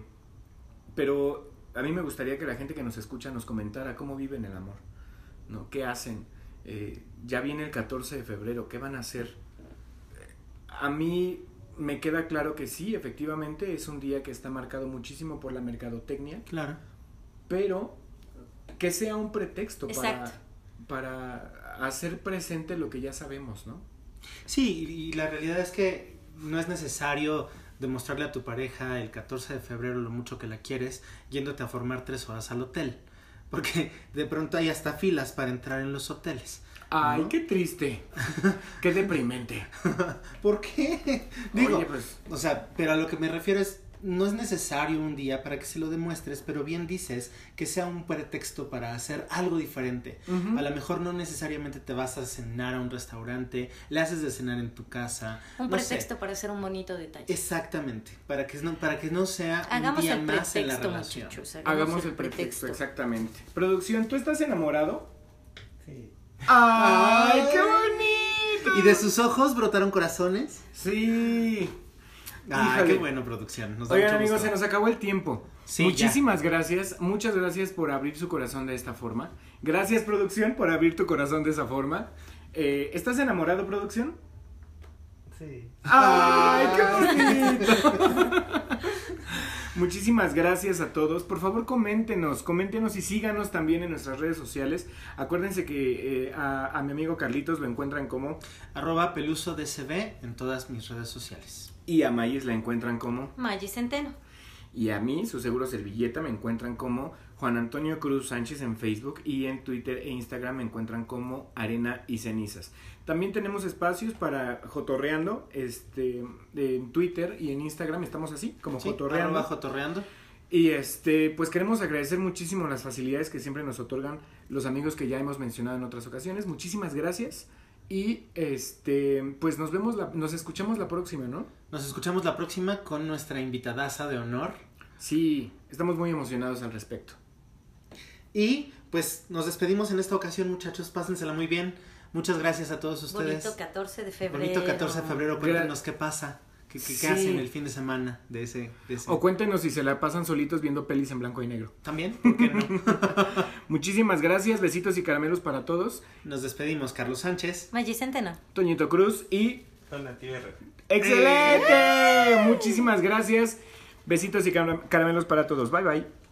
pero a mí me gustaría que la gente que nos escucha nos comentara cómo viven el amor, ¿no? ¿Qué hacen? Eh, ya viene el 14 de febrero, ¿qué van a hacer? A mí me queda claro que sí, efectivamente es un día que está marcado muchísimo por la mercadotecnia, Claro. pero que sea un pretexto para, Exacto. para hacer presente lo que ya sabemos, ¿no? Sí, y y la realidad es que no es necesario demostrarle a tu pareja el 14 de febrero lo mucho que la quieres yéndote a formar tres horas al hotel. Porque de pronto hay hasta filas para entrar en los hoteles. Ay, ¿no? qué triste, qué deprimente. ¿Por qué? Digo, Oye, pues, o sea, pero a lo que me refiero es, no es necesario un día para que se lo demuestres, pero bien dices que sea un pretexto para hacer algo diferente. A lo mejor no necesariamente te vas a cenar a un restaurante, le haces de cenar en tu casa. Un no sé. pretexto para hacer un bonito detalle. Exactamente, para que no, para que no sea Hagamos un día el más en la pretexto, relación. muchachos. hagamos el pretexto, exactamente. Producción, ¿tú estás enamorado? Sí. ¡Ay, Ay. qué bonito! ¿Y de sus ojos brotaron corazones? Sí. Ah, Híjole. qué bueno, producción. Nos da Oigan mucho amigos, gusto. se nos acabó el tiempo. Sí, Muchísimas gracias, muchas gracias por abrir su corazón de esta forma. Gracias producción por abrir tu corazón de esa forma. Eh, ¿Estás enamorado producción? Sí. ¡Ay, qué bonito! Muchísimas gracias a todos. Por favor, coméntenos, coméntenos y síganos también en nuestras redes sociales. Acuérdense que eh, a, a mi amigo Carlitos lo encuentran como Arroba peluso DCB en todas mis redes sociales. Y a Mayes la encuentran como Maggi Centeno. y a mí, su seguro servilleta, me encuentran como Juan Antonio Cruz Sánchez en Facebook y en Twitter e Instagram me encuentran como Arena y Cenizas. También tenemos espacios para Jotorreando, este, en Twitter y en Instagram estamos así, como Sí, Jotorreando. jotorreando. Y este, pues queremos agradecer muchísimo las facilidades que siempre nos otorgan los amigos que ya hemos mencionado en otras ocasiones. Muchísimas gracias. Y este, pues nos vemos, la- nos escuchamos la próxima, ¿no? Nos escuchamos la próxima con nuestra invitadaza de honor. Sí, estamos muy emocionados al respecto. Y pues nos despedimos en esta ocasión, muchachos. Pásensela muy bien. Muchas gracias a todos ustedes. Bonito 14 de febrero. Bonito 14 de febrero. Cuéntenos qué pasa. ¿Qué, qué- qué Sí. hacen el fin de semana de ese? De ese... O cuéntenos si se la pasan solitos viendo pelis en blanco y negro. También, ¿por qué no? Muchísimas gracias, besitos y caramelos para todos. Nos despedimos, Carlos Sánchez. Maggi Centeno. Toñito Cruz y Con la tierra. ¡Excelente! Muchísimas gracias. Besitos y cara- caramelos para todos. Bye bye.